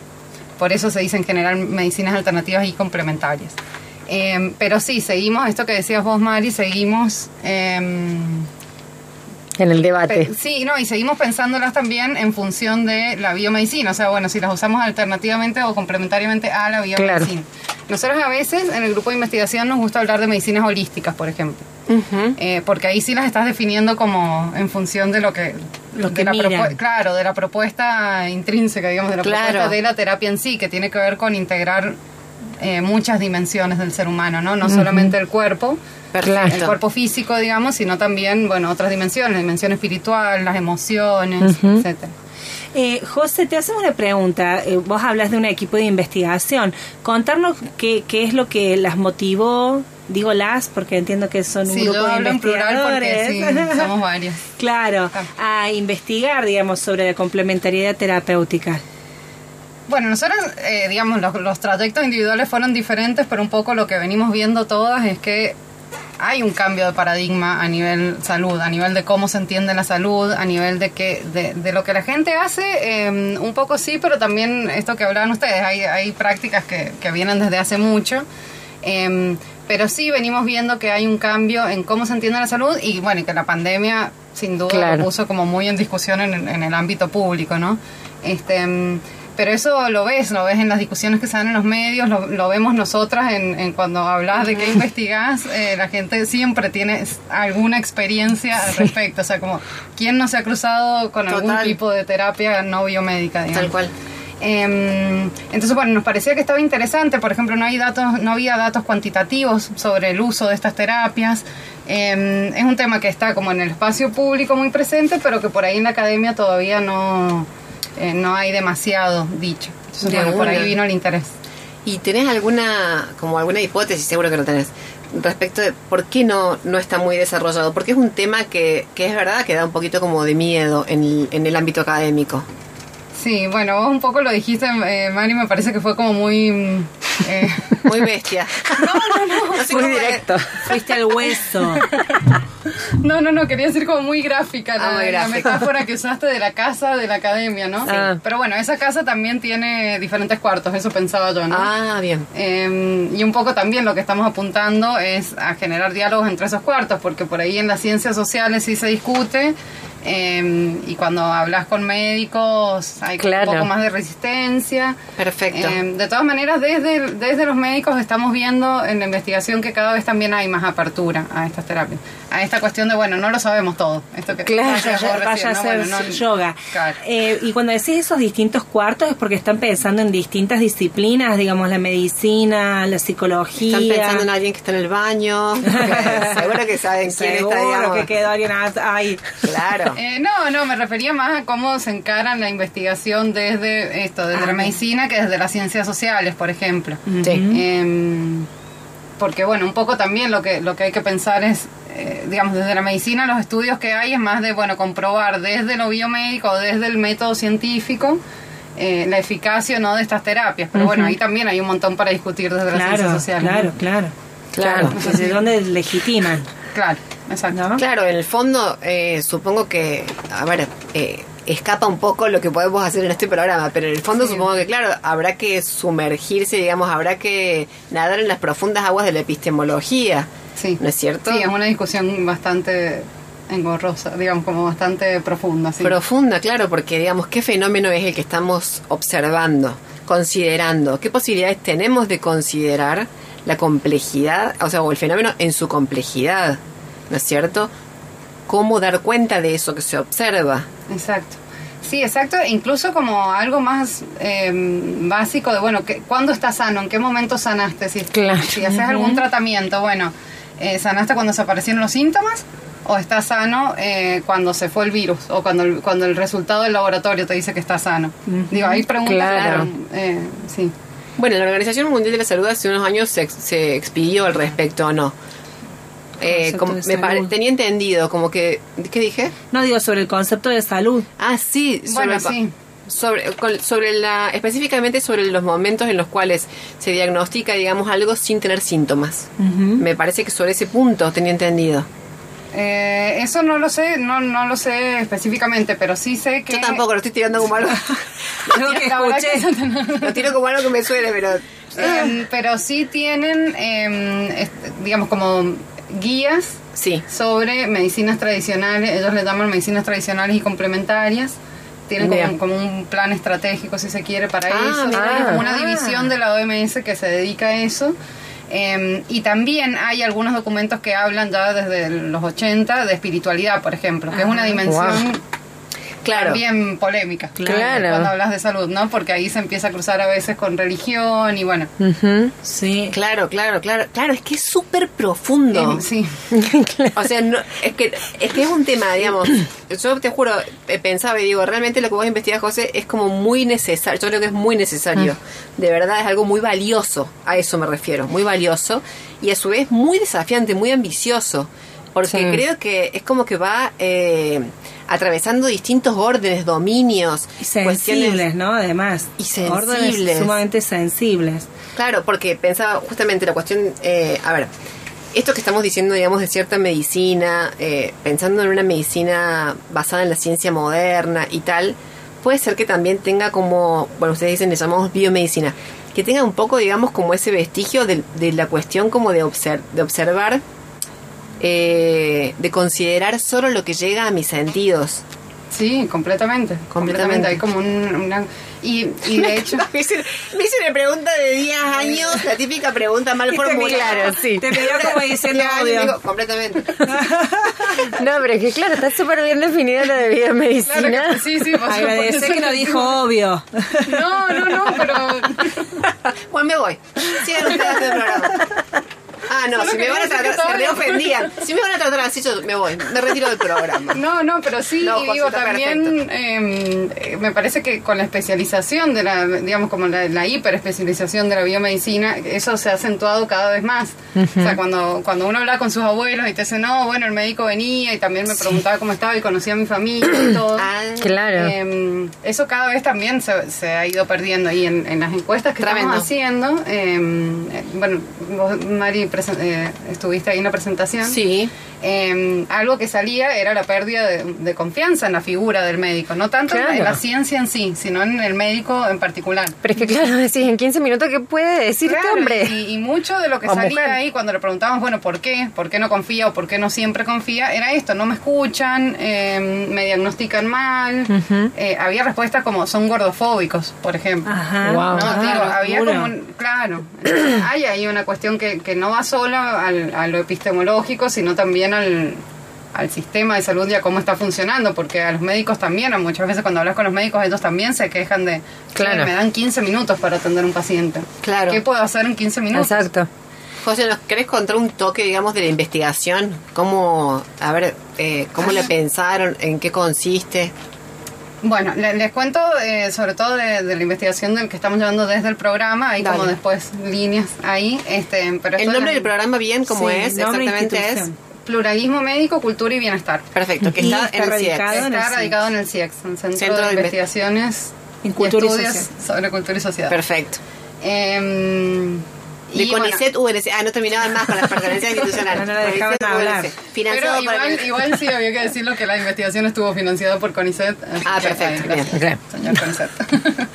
Por eso se dice en general medicinas alternativas y complementarias. Em, pero sí, seguimos, esto que decías vos, Mari, seguimos... em,
En el debate.
Sí, no, y seguimos pensándolas también en función de la biomedicina. O sea, bueno, si las usamos alternativamente o complementariamente a la biomedicina. Nosotros a veces en el grupo de investigación nos gusta hablar de medicinas holísticas, por ejemplo. Eh, porque ahí sí las estás definiendo como en función de lo que...
Lo
de
que
la
miran.
propu- Claro, de la propuesta intrínseca, digamos, de la
Claro.
propuesta de la terapia en sí, que tiene que ver con integrar eh, muchas dimensiones del ser humano, ¿no? No solamente el cuerpo,
Perfecto.
el cuerpo físico, digamos, sino también, bueno, otras dimensiones, la dimensión espiritual, las emociones, etcétera.
Eh, José, te hacemos una pregunta. Eh, vos hablas de un equipo de investigación. Contarnos qué, qué es lo que las motivó, digo las, porque entiendo que son un
Sí,
grupo
yo
de
hablo en plural porque
investigadores.
sí, somos varios.
claro, a investigar, digamos, sobre la complementariedad terapéutica.
Bueno, nosotros, eh, digamos, los, los trayectos individuales fueron diferentes, pero un poco lo que venimos viendo todas es que hay un cambio de paradigma a nivel salud, a nivel de cómo se entiende la salud, a nivel de que de, de lo que la gente hace, eh, un poco sí, pero también esto que hablaban ustedes, hay, hay prácticas que, que vienen desde hace mucho. eh, pero sí venimos viendo que hay un cambio en cómo se entiende la salud y bueno, y que la pandemia sin duda
Claro.
lo puso como muy en discusión en, en el ámbito público, ¿no? Este, pero eso lo ves, lo ves en las discusiones que se dan en los medios, lo, lo vemos nosotras en, en cuando hablas de qué investigás, eh, la gente siempre tiene alguna experiencia al respecto, o sea, como, ¿quién no se ha cruzado con algún
Total.
tipo de terapia no biomédica, digamos?
Tal cual.
Eh, entonces, bueno, nos parecía que estaba interesante, por ejemplo, no, hay datos, no había datos cuantitativos sobre el uso de estas terapias. Eh, es un tema que está como en el espacio público muy presente, pero que por ahí en la academia todavía no, eh, no hay demasiado dicho. Entonces,
De
bueno, por ahí vino el interés.
¿Y tenés alguna, como alguna hipótesis, seguro que lo tenés, respecto de por qué no, no está muy desarrollado? Porque es un tema que, que es verdad que da un poquito como de miedo en el, en el ámbito académico.
Sí, bueno, vos un poco lo dijiste, eh, Mari, me parece que fue como muy... mm, eh,
Muy bestia. No, no, no. sé
Muy directo.
Fuiste al hueso.
No, no, no, quería decir como muy gráfica, la,
Ah, muy
la metáfora que usaste de la casa de la academia, ¿no?
Ah.
Pero bueno, esa casa también tiene diferentes cuartos, eso pensaba yo, ¿no?
Ah, bien.
Eh, y un poco también lo que estamos apuntando es a generar diálogos entre esos cuartos, porque por ahí en las ciencias sociales sí se discute. Eh, y cuando hablas con médicos hay
Claro.
un poco más de resistencia.
Perfecto.
Eh, de todas maneras, desde, desde los médicos estamos viendo en la investigación que cada vez también hay más apertura a estas terapias. A esta cuestión de, bueno, no lo sabemos todo. Esto que
Claro,
vaya, vaya a
¿no?
hacer
Bueno, no-
yoga.
Claro.
Eh, y cuando decís esos distintos cuartos es porque están pensando en distintas disciplinas, digamos, la medicina, la psicología.
Están pensando en alguien que está en el baño. seguro que saben quién
Seguro
está, digamos.
que quedó alguien ahí.
Claro.
Eh, no, no, me refería más a cómo se encaran la investigación desde esto, desde la medicina que desde las ciencias sociales, por ejemplo.
Sí.
Em, porque bueno, un poco también lo que lo que hay que pensar es, eh, digamos, desde la medicina los estudios que hay es más de bueno comprobar desde lo biomédico, desde el método científico. eh, la eficacia o no de estas terapias, pero bueno, ahí también hay un montón para discutir desde las ciencias
Claro,
sociales.
claro, claro.
Claro.
¿Desde dónde legitiman?
Claro, exacto.
¿no?
Claro, en el fondo, eh, supongo que, a ver, eh, escapa un poco lo que podemos hacer en este programa, pero en el fondo
Sí.
supongo que, claro, habrá que sumergirse, digamos, habrá que nadar en las profundas aguas de la epistemología,
Sí.
¿no es cierto?
Sí, es una discusión bastante engorrosa, digamos, como bastante profunda. Sí.
Profunda, claro, porque, digamos, ¿qué fenómeno es el que estamos observando, considerando? ¿Qué posibilidades tenemos de considerar la complejidad, o sea, o el fenómeno en su complejidad, ¿no es cierto? ¿Cómo dar cuenta de eso que se observa?
Exacto. Sí, exacto. Incluso como algo más eh, básico de, bueno, que, ¿cuándo estás sano? ¿En qué momento sanaste? Si,
Claro.
si haces algún tratamiento, bueno, eh, ¿sanaste cuando se aparecieron los síntomas? ¿O estás sano eh, cuando se fue el virus? ¿O cuando el, cuando el resultado del laboratorio te dice que estás sano? Digo, hay preguntas.
Claro.
eh, sí.
Bueno, la Organización Mundial de la Salud hace unos años se, se expidió al respecto, ¿o no? Eh, como- me pare- tenía entendido, como que... ¿Qué dije?
No digo sobre el concepto de salud.
Ah, sí.
Bueno,
sobre,
sí.
Sobre, con- sobre la, específicamente sobre los momentos en los cuales se diagnostica, digamos, algo sin tener síntomas. Me parece que sobre ese punto tenía entendido.
Eh, eso no lo sé, no, no lo sé específicamente, pero sí sé que...
Yo tampoco lo estoy tirando como algo.
Lo que escuché.
que
lo tiro como algo que me suene, pero.
Em, pero sí tienen, este, digamos, como guías
Sí.
sobre medicinas tradicionales, ellos le llaman medicinas tradicionales y complementarias. Tienen como, como un plan estratégico, si se quiere, para
Ah,
eso.
mira.
Tienen como una
Ah.
división de la OMS que se dedica a eso. Em, y también hay algunos documentos que hablan ya desde los 80 de espiritualidad, por ejemplo, que es una dimensión
Claro.
también polémica.
Claro.
Cuando hablas de salud, ¿no? Porque ahí se empieza a cruzar a veces con religión y bueno.
Sí.
Claro, claro, claro. Claro, es que es súper profundo.
sí.
O sea, no, es, que, es que es un tema, digamos, yo te juro, eh, pensaba y digo, realmente lo que vos investigás, José, es como muy necesario, yo creo que es muy necesario, de verdad es algo muy valioso, a eso me refiero, muy valioso, y a su vez muy desafiante, muy ambicioso, porque
Sí.
creo que es como que va eh, atravesando distintos órdenes, dominios,
Y sensibles, ¿no? Además.
Y sensibles.
Órdenes sumamente sensibles.
Claro, porque pensaba justamente la cuestión, eh, a ver, esto que estamos diciendo, digamos, de cierta medicina, eh, pensando en una medicina basada en la ciencia moderna y tal, puede ser que también tenga como, bueno, ustedes dicen, le llamamos biomedicina, que tenga un poco, digamos, como ese vestigio de, de la cuestión como de, de observar, eh, de considerar solo lo que llega a mis sentidos.
Sí, completamente.
Completamente.
Hay como un, una... Y, y de hecho...
me hice me hice una pregunta de 10 años, la típica pregunta mal formulada.
Claro, sí.
Te miró como diciendo
digo, completamente.
No, pero es que claro, está súper bien definido lo de biomedicina.
Claro que- sí, sí, por
Agradecer
supuesto.
que no dijo obvio.
No, no, no, pero...
Bueno, me voy. Sigan ustedes el programa. Ah, no,
Solo
si me van a tratar, se
todavía-
reofendían. Si me van a tratar así, yo me voy. Me retiro del programa.
No, no, pero sí,
No,
y digo, también eh, eh, me parece que con la especialización de la, digamos, como la, la hiperespecialización de la biomedicina, eso se ha acentuado cada vez más. O sea, cuando, cuando uno habla con sus abuelos y te dice, no, bueno, el médico venía y también me preguntaba cómo estaba y conocía a mi familia y todo.
Ah,
Claro.
Eh, eso cada vez también se, se ha ido perdiendo ahí en, en las encuestas que
Tremendo.
estamos haciendo. eh, eh, bueno, vos, Mari, eh, estuviste ahí en la presentación.
sí.
Eh, algo que salía era la pérdida de, de confianza en la figura del médico, no tanto en la- en la
Claro.
ciencia en sí, sino en el médico en particular.
Pero es que claro, decís, en 15 minutos, ¿qué puede decir este
Claro,
hombre?
Y, y mucho de lo que
O
salía
mujer.
ahí cuando le preguntábamos, bueno, ¿por qué? ¿Por qué no confía o por qué no siempre confía? Era esto, no me escuchan, eh, me diagnostican mal. Eh, había respuestas como son gordofóbicos, por ejemplo.
Ajá.
Wow.
No,
Ah,
digo, había como un- claro, hay ahí una cuestión que, que no va solo al, a lo epistemológico, sino también al, al sistema de salud y a cómo está funcionando, porque a los médicos también, a muchas veces cuando hablas con los médicos, ellos también se quejan de,
Claro.
"Che, me dan 15 minutos para atender a un paciente.
Claro.
¿Qué puedo hacer en 15 minutos?
Exacto.
José, ¿nos querés contar un toque, digamos, de la investigación? ¿Cómo, a ver, eh, cómo la pensaron? ¿En qué consiste?
Bueno, le- les, cuento eh, sobre todo de, de la investigación del que estamos llevando desde el programa, hay como después líneas ahí, este, pero
El nombre del programa, bien, como
Sí,
es,
e
exactamente es.
Pluralismo médico, cultura y bienestar.
Perfecto, que está,
está
en el
radicado
CIEX.
en el
Está radicado en el CIEX, el Centro,
Centro
de
de Inve-
Investigaciones
En
y Estudios sobre Cultura y Sociedad.
Perfecto.
Em,
De
y bueno,
CONICET UNC. Ah, no terminaban más con las pertenencias institucionales.
No, no la dejaban hablar.
Pero igual, igual sí había que decirlo que la investigación estuvo financiada por CONICET.
Ah,
que,
perfecto,
ay, gracias,
bien.
Señor CONICET.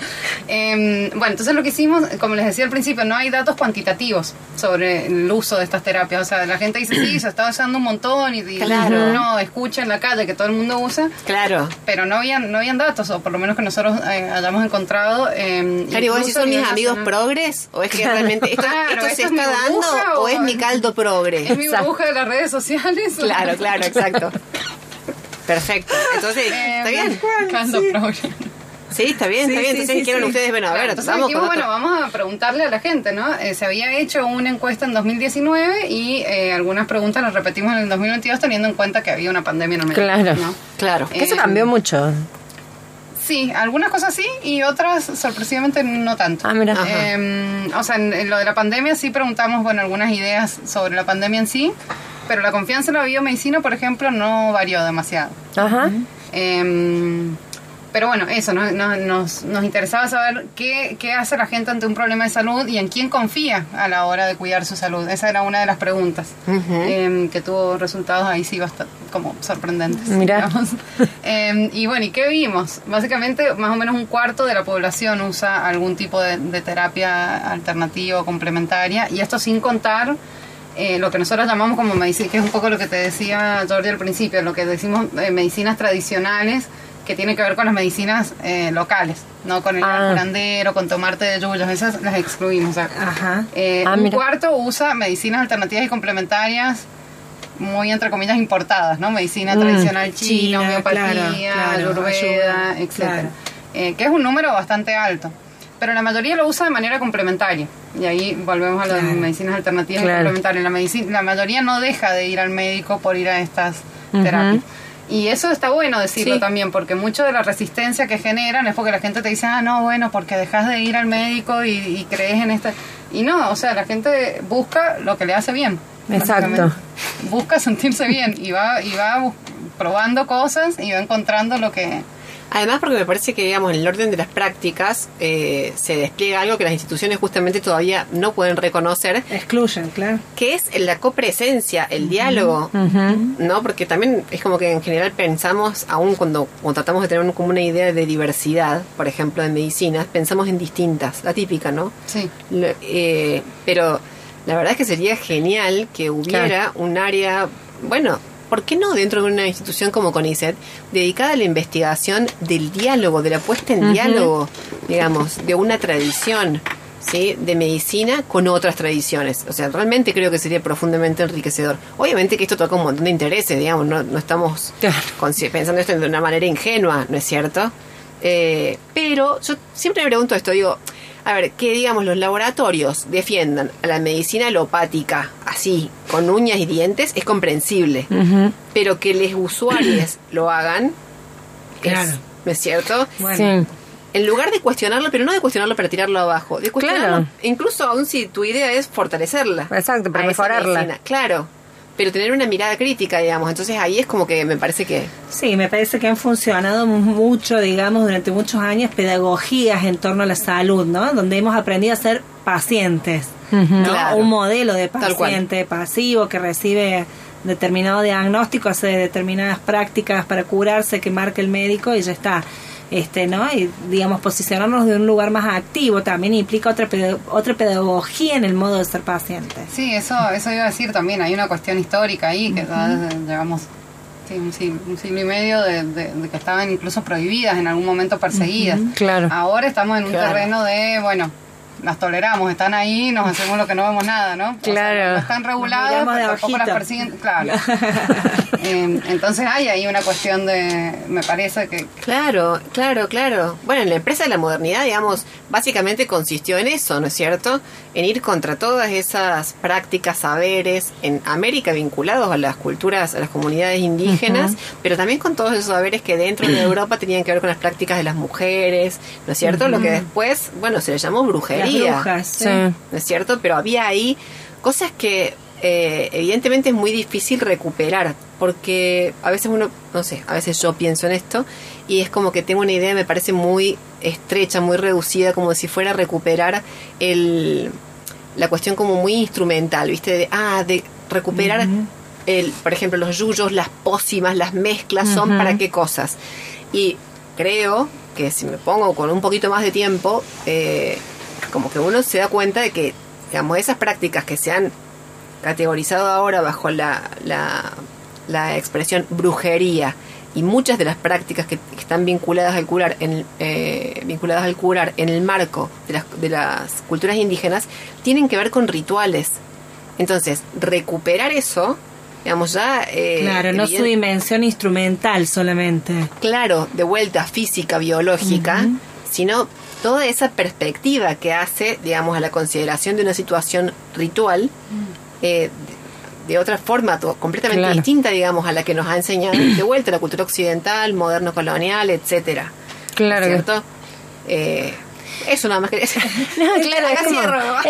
Em, bueno, entonces lo que hicimos, como les decía al principio, no hay datos cuantitativos sobre el uso de estas terapias. O sea, la gente dice, sí, se está usando un montón y, y
Claro.
no, escucha en la calle que todo el mundo usa.
Claro.
pero no habían no habían datos o por lo menos que nosotros eh, hayamos encontrado eh,
¿vos decís
incluso a
son mis amigos progres? ¿O es que realmente esto,
Claro,
esto
¿esto
se
es mi
está dando
burbuja
o
o-
es mi caldo progre?
es mi burbuja de las redes sociales
Claro, claro, exacto. Perfecto. Entonces,
Eh,
¿está bien?
Caldo progre.
Sí, está bien, está
Sí,
bien.
sí,
Entonces,
sí,
quieren
sí.
ustedes, bueno, a ver,
Claro, entonces
vamos
dijimos,
con
bueno, vamos a preguntarle a la gente, ¿no? Eh, se había hecho una encuesta en 2019 y eh, algunas preguntas las repetimos en el 2022 teniendo en cuenta que había una pandemia en el medio.
Claro.
¿no?
Claro.
Que eso
Eh,
cambió mucho.
Sí, algunas cosas sí y otras sorpresivamente no tanto.
Ah, mira.
Eh, o sea, en, en lo de la pandemia sí preguntamos, bueno, algunas ideas sobre la pandemia en sí, pero la confianza en la biomedicina, por ejemplo, no varió demasiado.
Ajá.
Eh, pero bueno, eso, ¿no? No- nos, nos interesaba saber qué, qué hace la gente ante un problema de salud y en quién confía a la hora de cuidar su salud. Esa era una de las preguntas, eh, que tuvo resultados ahí sí bastante como sorprendentes. Digamos. Eh, y bueno, ¿y qué vimos? Básicamente, más o menos un cuarto de la población usa algún tipo de, de terapia alternativa o complementaria, y esto sin contar eh, lo que nosotros llamamos como medicina, que es un poco lo que te decía Jordi al principio, lo que decimos eh, medicinas tradicionales, que tiene que ver con las medicinas eh, locales, no con el
Ah.
curandero, con tomarte de yuyos, esas las excluimos. o sea,
Ajá.
eh,
Ah,
un cuarto usa medicinas alternativas y complementarias muy entre comillas importadas, ¿no? Medicina
Mm,
tradicional china,
China,
homeopatía,
claro,
ayurveda,
claro.
Eh, que es un número bastante alto. Pero la mayoría lo usa de manera complementaria. Y ahí volvemos a lo de medicinas alternativas y complementarias. La, medicina, la mayoría no deja de ir al médico por ir a estas terapias. Y eso está bueno decirlo
Sí.
también, porque mucho de la resistencia que generan es porque la gente te dice, ah, no, bueno, porque dejas de ir al médico y, y crees en esta... Y no, o sea, la gente busca lo que le hace bien.
Exacto.
Busca sentirse bien y va, y va probando cosas y va encontrando lo que...
Además, porque me parece que, digamos, en el orden de las prácticas eh, se despliega algo que las instituciones justamente todavía no pueden reconocer,
Excluyen, claro.
que es la copresencia, el diálogo, ¿no? Porque también es como que en general pensamos, aún cuando, cuando tratamos de tener un- como una idea de diversidad, por ejemplo, en medicinas, pensamos en distintas, la típica, ¿no?
Sí.
Lo- eh, pero la verdad es que sería genial que hubiera un área, bueno, ¿por qué no dentro de una institución como CONICET dedicada a la investigación del diálogo, de la puesta en diálogo, digamos, de una tradición? ¿Sí? de medicina con otras tradiciones. O sea, realmente creo que sería profundamente enriquecedor. Obviamente que esto toca un montón de intereses, digamos, no, no estamos pensando esto de una manera ingenua, ¿no es cierto? Eh, pero yo siempre me pregunto esto, digo, a ver, que digamos los laboratorios defiendan a la medicina alopática así, con uñas y dientes, es comprensible. Pero que los usuarios lo hagan, es-
Claro.
¿no es cierto?
Bueno.
Sí.
En lugar de cuestionarlo, pero no de cuestionarlo para tirarlo abajo, de cuestionarlo,
Claro.
incluso aún si tu idea es fortalecerla.
Exacto, para mejorarla.
Claro, pero tener una mirada crítica, digamos. Entonces ahí es como que me parece que...
Sí, me parece que han funcionado mu- mucho, digamos, durante muchos años pedagogías en torno a la salud, ¿no? Donde hemos aprendido a ser pacientes, ¿no?
Claro.
Un modelo de paciente pasivo que recibe determinado diagnóstico, hace determinadas prácticas para curarse que marca el médico y ya está. Este, ¿no? Y digamos posicionarnos de un lugar más activo también implica otra otra pedagogía en el modo de ser paciente.
Sí, eso, eso iba a decir también. Hay una cuestión histórica ahí que desde- llevamos sí, un, siglo, un siglo y medio de, de- de que estaban incluso prohibidas, en algún momento perseguidas.
claro.
Ahora estamos en un
Claro.
terreno de, bueno, las toleramos, están ahí, nos hacemos lo que no vemos nada, ¿no? O sea,
Claro.
no están reguladas,
miramos
pero tampoco las persiguen. Claro. Eh, entonces hay ahí una cuestión de, me parece que
Claro, claro, claro. Bueno, en la empresa de la modernidad, digamos, básicamente consistió en eso, ¿no es cierto? En ir contra todas esas prácticas, saberes, en América vinculados a las culturas, a las comunidades indígenas, pero también con todos esos saberes que dentro de Europa tenían que ver con las prácticas de las mujeres, ¿no es cierto? Lo que después, bueno, se le llamó brujería.
Las brujas, sí.
Sí.
¿no es cierto? Pero había ahí cosas que eh, evidentemente es muy difícil recuperar, porque a veces uno, no sé, a veces yo pienso en esto y es como que tengo una idea, me parece muy estrecha, muy reducida, como si fuera a recuperar el, la cuestión como muy instrumental, ¿viste? De, ah, de recuperar, el, por ejemplo, los yuyos, las pócimas, las mezclas, son para qué cosas. Y creo que si me pongo con un poquito más de tiempo, eh, como que uno se da cuenta de que, digamos, esas prácticas que se han categorizado ahora bajo la, la, la expresión brujería y muchas de las prácticas que, que están vinculadas al curar en, eh, vinculadas al curar en el marco de las, de las culturas indígenas tienen que ver con rituales entonces recuperar eso digamos ya eh,
Claro, no su dimensión instrumental solamente.
claro, de vuelta física, biológica, sino toda esa perspectiva que hace, digamos, a la consideración de una situación ritual eh, de, otra forma, completamente
Claro.
distinta, digamos, a la que nos ha enseñado de vuelta la cultura occidental, moderno colonial, etcétera.
Claro.
¿Cierto? Eh, eso nada más que.
No, claro, es como,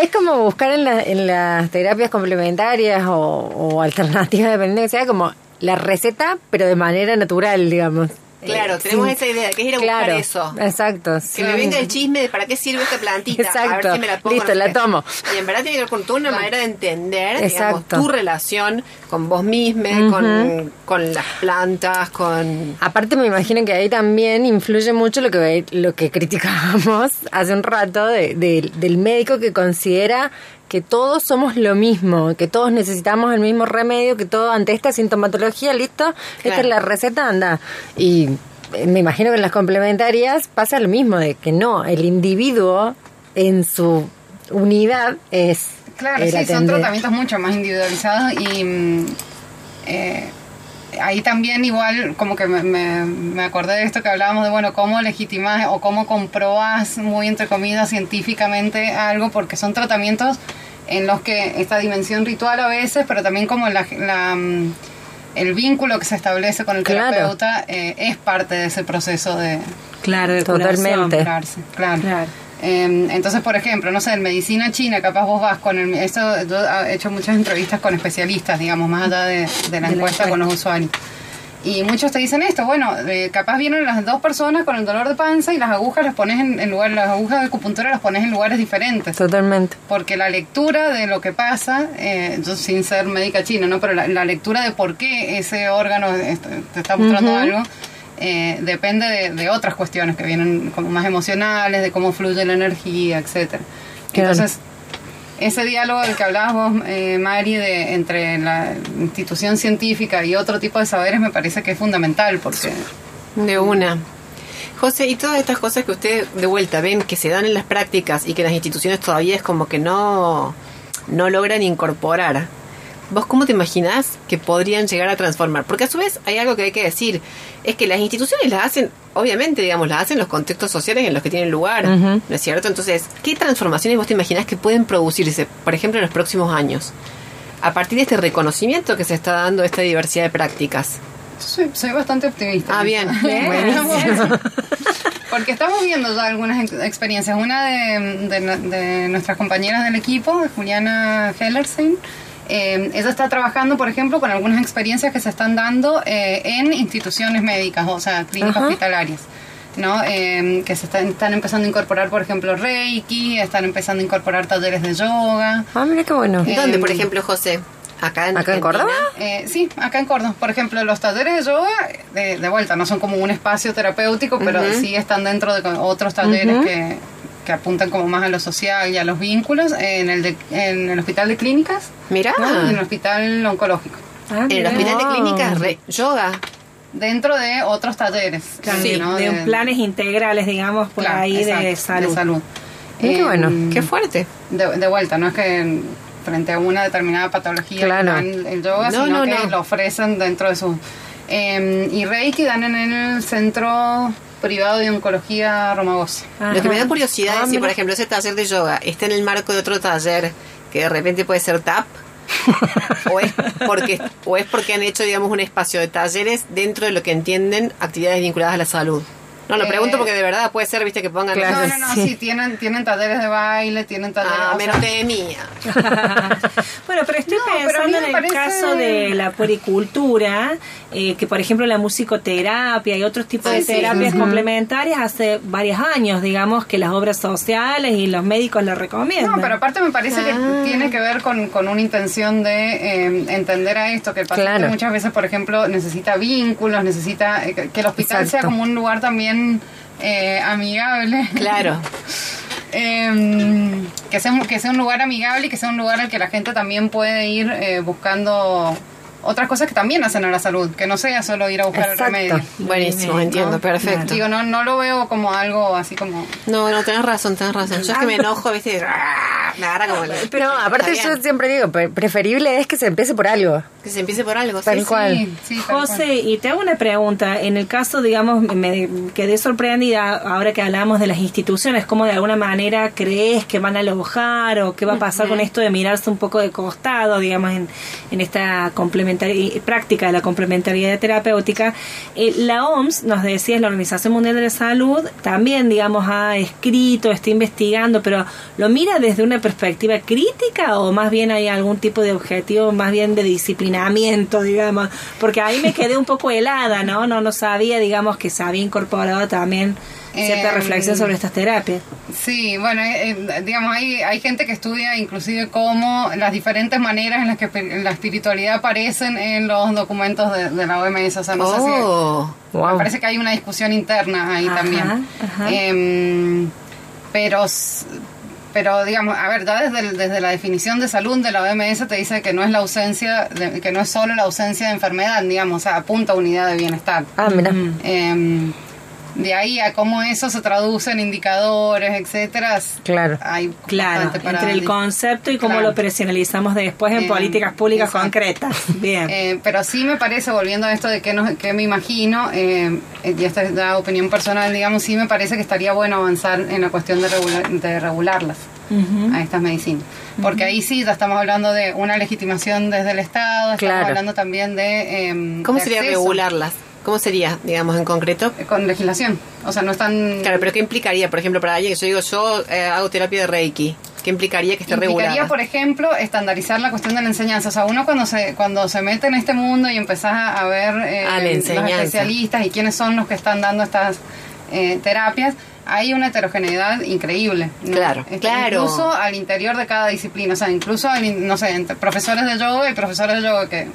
es como buscar en, la- en las terapias complementarias o, o alternativas, dependiendo de que sea, como la receta, pero de manera natural, digamos.
Claro,
Eh,
tenemos
sin-
esa idea, que es ir a buscar
claro,
eso.
Exacto.
Que
sí.
me venga el chisme de para qué sirve esta plantita. A
Exacto.
ver si me la pongo.
Listo, la tomo.
Y en verdad tiene que ver con toda una manera de entender digamos, tu relación con vos misma, con, con las plantas, con...
Aparte me imagino que ahí también influye mucho lo que lo que criticábamos hace un rato de- de- del médico que considera que todos somos lo mismo, que todos necesitamos el mismo remedio, que todo ante esta sintomatología, listo, esta es la receta, anda. Y eh, me imagino que en las complementarias pasa lo mismo, de que no, el individuo en su unidad es
Claro, sí, son tratamientos mucho más individualizados y, mm, eh, ahí también igual como que me, me- me acordé de esto que hablábamos de, bueno, cómo legitimás o cómo comprobás muy entre comillas científicamente algo, porque son tratamientos en los que esta dimensión ritual a veces, pero también como la, la, mm, el vínculo que se establece con el
Claro.
terapeuta eh, es parte de ese proceso de
Claro, de
Totalmente.
curarse. Claro.
Claro.
Eh, entonces, por ejemplo, no sé, en medicina china, capaz vos vas con el... Esto, yo he hecho muchas entrevistas con especialistas, digamos, más allá de, de la
la
encuesta con los usuarios. Y muchos te dicen esto, bueno, eh, capaz vienen las dos personas con el dolor de panza y las agujas las pones en, en lugar, las agujas de acupuntura las pones en lugares diferentes.
Totalmente.
Porque la lectura de lo que pasa, eh, yo sin ser médica china, ¿no? Pero la, la lectura de por qué ese órgano est- te está mostrando algo, eh, depende de, de otras cuestiones que vienen como más emocionales, de cómo fluye la energía, etcétera.
Claro.
Entonces, ese diálogo del que hablabas vos, eh, Mari, de, entre la institución científica y otro tipo de saberes, me parece que es fundamental, porque...
De una. José, y todas estas cosas que usted de vuelta ven que se dan en las prácticas y que las instituciones todavía es como que no, no logran incorporar. ¿Vos cómo te imaginás que podrían llegar a transformar? Porque a su vez hay algo que hay que decir, es que las instituciones las hacen, obviamente, digamos, las hacen los contextos sociales en los que tienen lugar, ¿no es cierto? Entonces, ¿qué transformaciones vos te imaginás que pueden producirse, por ejemplo, en los próximos años? A partir de este reconocimiento que se está dando a esta diversidad de prácticas.
Soy, soy bastante optimista.
Ah, bien.
Buenísimo. Porque estamos viendo ya algunas ex- experiencias. Una de, de- de nuestras compañeras del equipo, Juliana Hellerstein, eh, ella está trabajando, por ejemplo, con algunas experiencias que se están dando eh, en instituciones médicas, o sea, clínicas
Ajá.
hospitalarias. ¿no? Eh, que se están, están empezando a incorporar, por ejemplo, Reiki, están empezando a incorporar talleres de yoga.
Ah, mira qué bueno.
Eh,
¿Dónde, por ejemplo, José? Acá en,
¿Acá en? Córdoba?
Eh, sí, acá en Córdoba. Por ejemplo, los talleres de yoga, de, de vuelta, no son como un espacio terapéutico, pero sí están dentro de otros talleres que, que apuntan como más a lo social y a los vínculos en el, de- en el hospital de clínicas
Mirá.
¿no? y en el hospital oncológico.
Ah,
En el
mira.
hospital de clínicas, re- yoga.
Dentro de otros talleres.
Claro,
sí,
de,
¿no?
de planes integrales, digamos, por
claro,
ahí de
exacto,
salud.
Mira qué bueno.
Em,
Qué fuerte.
de, de vuelta, no es que frente a una determinada patología
Claro.
dan el yoga,
No,
sino
no,
que
no.
lo ofrecen dentro de su... Eh, y Reiki dan en el Centro Privado de Oncología Romagosa.
Lo que me da curiosidad
Ah,
es si, por
mira.
ejemplo, ese taller de yoga está en el marco de otro taller que de repente puede ser TAP. o, es porque, o es porque han hecho, digamos, un espacio de talleres dentro de lo que entienden actividades vinculadas a la salud. No, lo
Eh,
pregunto porque de verdad puede ser, viste, que pongan...
Claro.
no, no, no,
sí.
sí, tienen, tienen talleres de baile, tienen talleres...
Ah, menos
sea,
temía.
bueno, pero estoy
No,
pensando en el
parece-
caso de la puericultura, eh, que por ejemplo la musicoterapia y otros tipos
Sí,
de terapias complementarias hace varios años, digamos, que las obras sociales y los médicos la recomiendan.
No, pero aparte me parece
Ah.
que tiene que ver con, con una intención de eh, entender a esto, que el paciente
Claro.
muchas veces, por ejemplo, necesita vínculos, necesita eh, que- el hospital sea como un lugar también eh, amigable.
Claro.
Eh, que, sea, un- que sea un lugar amigable y que sea un lugar al que la gente también puede ir eh, buscando otras cosas que también hacen a la salud, que no sea solo ir a buscar
Exacto.
el remedio.
Buenísimo, entiendo, perfecto.
Digo, no, no lo veo como algo así como...
No, no, tenés razón, tenés razón. Yo es que me enojo, viste, me agarra como... el-
Pero aparte yo siempre digo, pre- preferible es que se empiece por algo.
Que se empiece por algo,
Tal
sí,
cual.
Sí, sí, tal cual.
José, y te hago una pregunta. En el caso, digamos, me quedé sorprendida ahora que hablamos de las instituciones, ¿cómo de alguna manera crees que van a alojar o qué va a pasar con esto de mirarse un poco de costado, digamos, en, en esta complementaria práctica de la complementariedad terapéutica? Eh, la OMS, nos decía, es la Organización Mundial de la Salud, también, digamos, ha escrito, está investigando, pero ¿lo mira desde una perspectiva crítica o más bien hay algún tipo de objetivo más bien de disciplinamiento, digamos? Porque ahí me quedé un poco helada, ¿no? No, no sabía, digamos, que se había incorporado también cierta
Em,
reflexión sobre estas terapias.
Sí, bueno, eh, eh, digamos, hay, hay gente que estudia inclusive cómo las diferentes maneras en las que la espiritualidad aparecen en los documentos de, de la OMS. O sea, no sé si...
Oh,
Wow.
Me parece que hay una discusión interna ahí
Ajá,
también.
ajá.
Em, pero, pero digamos, a ver, ya desde, desde la definición de salud de la OMS te dice que no es la ausencia, de- que no es solo la ausencia de enfermedad, digamos, o sea, apunta a unidad de bienestar.
Ah, mira.
Em, de ahí a cómo eso se traduce en indicadores, etcétera,
Claro.
hay
Claro, entre el concepto y cómo
Claro.
lo operacionalizamos después en
Eh,
políticas públicas
exacto.
concretas. Bien.
Eh, pero sí me parece, volviendo a esto de que, nos- que me imagino, eh, y esta es la opinión personal, digamos, sí me parece que estaría bueno avanzar en la cuestión de, regular- de regularlas a estas medicinas. Porque ahí sí ya estamos hablando de una legitimación desde el Estado, estamos
Claro.
hablando también de... eh,
¿Cómo
de
sería
acceso,
regularlas? ¿Cómo sería, digamos, en concreto?
Con legislación. O sea, no están...
Claro, pero ¿qué implicaría, por ejemplo, para alguien que yo digo, yo eh, hago terapia de Reiki? ¿Qué implicaría que esté
Implicaría,
regulada?
por ejemplo, estandarizar la cuestión de la enseñanza. O sea, uno cuando se cuando se mete en este mundo y empezás a, a ver eh,
Ah, la
los especialistas y quiénes son los que están dando estas eh, terapias, hay una heterogeneidad increíble. ¿no?
Claro,
Este,
claro.
Incluso al interior de cada disciplina. O sea, incluso, al no sé, entre profesores de yoga y profesores de yoga que...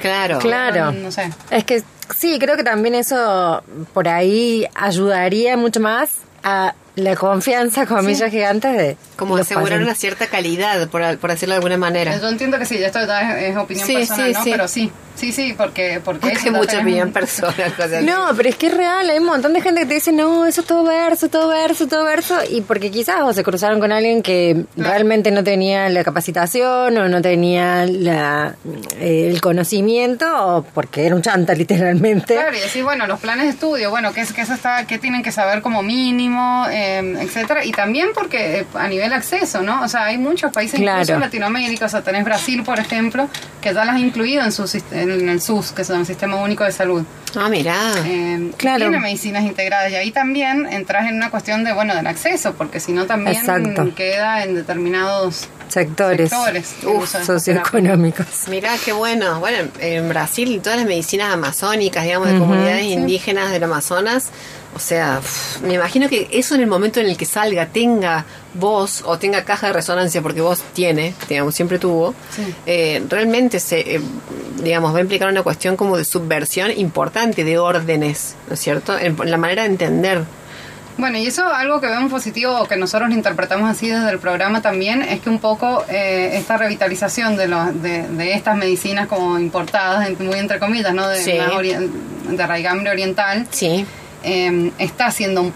Claro.
Claro.
No sé.
Es que sí, creo que también eso por ahí ayudaría mucho más a la confianza, comillas gigantes, de
Como asegurar una cierta calidad, por, por decirlo de alguna manera.
Yo entiendo que sí, esto ya es, es opinión
Sí,
personal,
sí,
¿no?
sí.
Pero sí, sí, sí, porque... porque
hay mucha opinión
un-
personal. cosas así.
No, pero es que es real, hay un montón de gente que te dice, no, eso es todo verso, todo verso, todo verso, y porque quizás o se cruzaron con alguien que realmente no tenía la capacitación o no tenía la, eh, el conocimiento o porque era un chanta literalmente.
Claro, y decir, bueno, los planes de estudio, bueno, qué es que eso está, qué tienen que saber como mínimo, eh, etcétera, y también porque eh, a nivel acceso, ¿no? O sea, hay muchos países,
Claro.
incluso en Latinoamérica, o sea, tenés Brasil, por ejemplo, que ya las ha incluido en su en el SUS, que es el Sistema Único de Salud.
Ah, mirá.
Eh, que
Claro.
Tiene medicinas integradas y ahí también entras en una cuestión de, bueno, del acceso, porque si no también
Exacto.
queda en determinados
Sectores,
sectores.
Uf, socioeconómicos.
Mirá, qué bueno. Bueno, en Brasil todas las medicinas amazónicas, digamos, de comunidades indígenas del Amazonas, o sea, me imagino que eso en el momento en el que salga tenga voz o tenga caja de resonancia, porque voz tiene, digamos, siempre tuvo, eh, realmente se, eh, digamos, va a implicar una cuestión como de subversión importante de órdenes, ¿no es cierto? En, en la manera de entender.
Bueno, y eso algo que vemos positivo o que nosotros lo interpretamos así desde el programa también es que un poco eh, esta revitalización de, los, de, de estas medicinas como importadas, muy entre comillas, ¿no? De,
Sí.
de raigambre oriental,
Sí,
eh, está haciendo,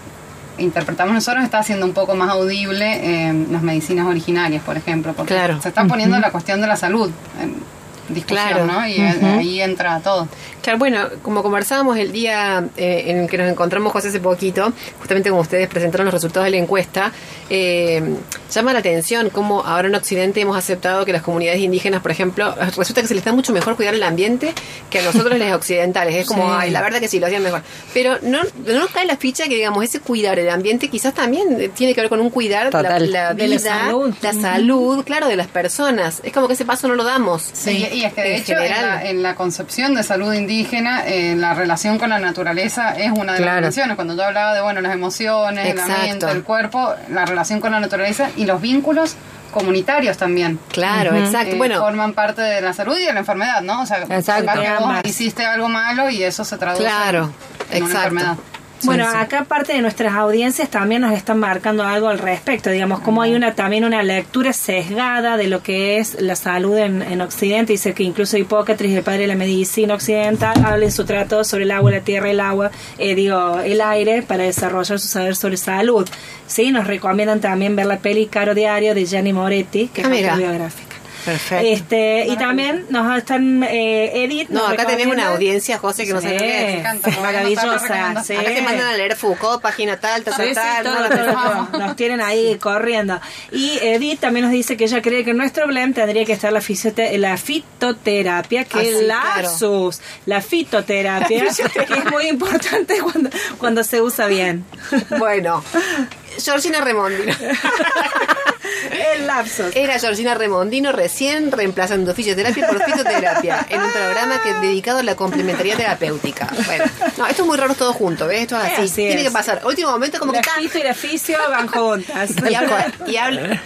interpretamos nosotros, está haciendo un poco más audible eh, las medicinas originarias, por ejemplo, porque
Claro.
se está poniendo la cuestión de la salud en discusión,
Claro.
¿no? Y ahí entra todo.
Claro, bueno, como conversábamos el día eh, en el que nos encontramos José hace poquito, justamente como ustedes presentaron los resultados de la encuesta, eh, llama la atención cómo ahora en Occidente hemos aceptado que las comunidades indígenas, por ejemplo, resulta que se les da mucho mejor cuidar el ambiente que a nosotros los occidentales. Es como,
Sí.
ay, la verdad que sí, lo hacían mejor. Pero no, no nos cae la ficha que, digamos, ese cuidar el ambiente quizás también eh, tiene que ver con un cuidar la,
Total.
la
De la
vida,
salud.
la salud, claro, de las personas. Es como que ese paso no lo damos.
Sí, y es que de
En
hecho en la, en la concepción de salud indígena eh, la relación con la naturaleza es una de las dimensiones. Cuando yo hablaba de bueno las emociones,
Exacto.
la mente, el cuerpo, la relación con la naturaleza y los vínculos comunitarios también.
Claro, exacto.
eh,
bueno,
forman parte de la salud y de la enfermedad, ¿no? O sea,
Exacto.
vos hiciste algo malo y eso se traduce
Claro,
en una
exacto.
Bueno,
sí.
acá parte de nuestras audiencias también nos están marcando algo al respecto, digamos, como hay una también una lectura sesgada de lo que es la salud en, en Occidente, dice que incluso Hipócrates, el padre de la medicina occidental, habla en su tratado sobre el agua, la tierra, el agua, eh, digo, el aire, para desarrollar su saber sobre salud. Sí, nos recomiendan también ver la peli Caro Diario de Gianni Moretti, que
Ah,
es autobiográfica.
Perfecto.
Este, y también nos están, eh, Edith.
No, acá tenemos una audiencia, José, que no
Sí,
sabe qué es.
Me encanta,
maravillosa. Sí.
Acá te mandan a leer Foucault, página tal, tal,
Sí,
tal,
sí,
tal.
todo,
no,
todo,
no,
todo. Nos tienen ahí corriendo. Y Edith también nos dice que ella cree que en nuestro blend tendría que estar la, la fitoterapia, que
Ah,
es
sí,
lapsus. La fitoterapia, que es muy importante cuando, cuando se usa bien.
Bueno, Georgina Remondino.
El lapsus.
Era Georgina Remondino recién reemplazando fisioterapia por fitoterapia en un programa que dedicado a la complementariedad terapéutica. Bueno, no, esto es muy raro todo junto, ¿ves? Esto es así.
Así
Tiene
es.
que pasar. Último momento como
La
que está.
fito y la fisio van juntas.
Y y habla.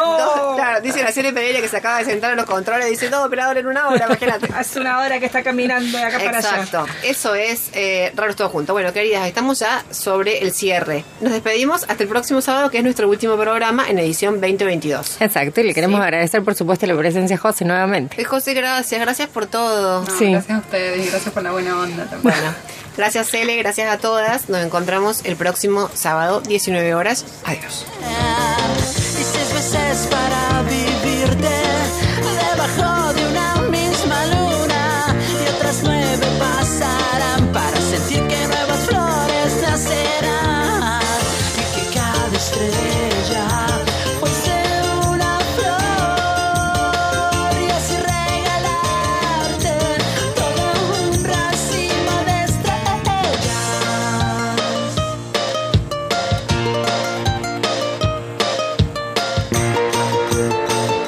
Oh.
Dos- claro, dice la serie Pereira que se acaba de sentar en los controles y dice, dos operadores en una hora, imagínate.
Hace una hora que está caminando de acá para allá.
Exacto, eso es eh, Raros Todo Junto. Bueno, queridas, estamos ya sobre el cierre. Nos despedimos hasta el próximo sábado, que es nuestro último programa en edición 2022.
Exacto, y le queremos
Sí.
agradecer, por supuesto, la presencia de José nuevamente.
Eh, José, gracias, gracias por todo.
No,
Sí.
Gracias a ustedes y gracias por la buena onda también.
Bueno, Gracias, Cele, gracias a todas. Nos encontramos el próximo sábado, 19 horas. Adiós.
Y seis veces para vivirte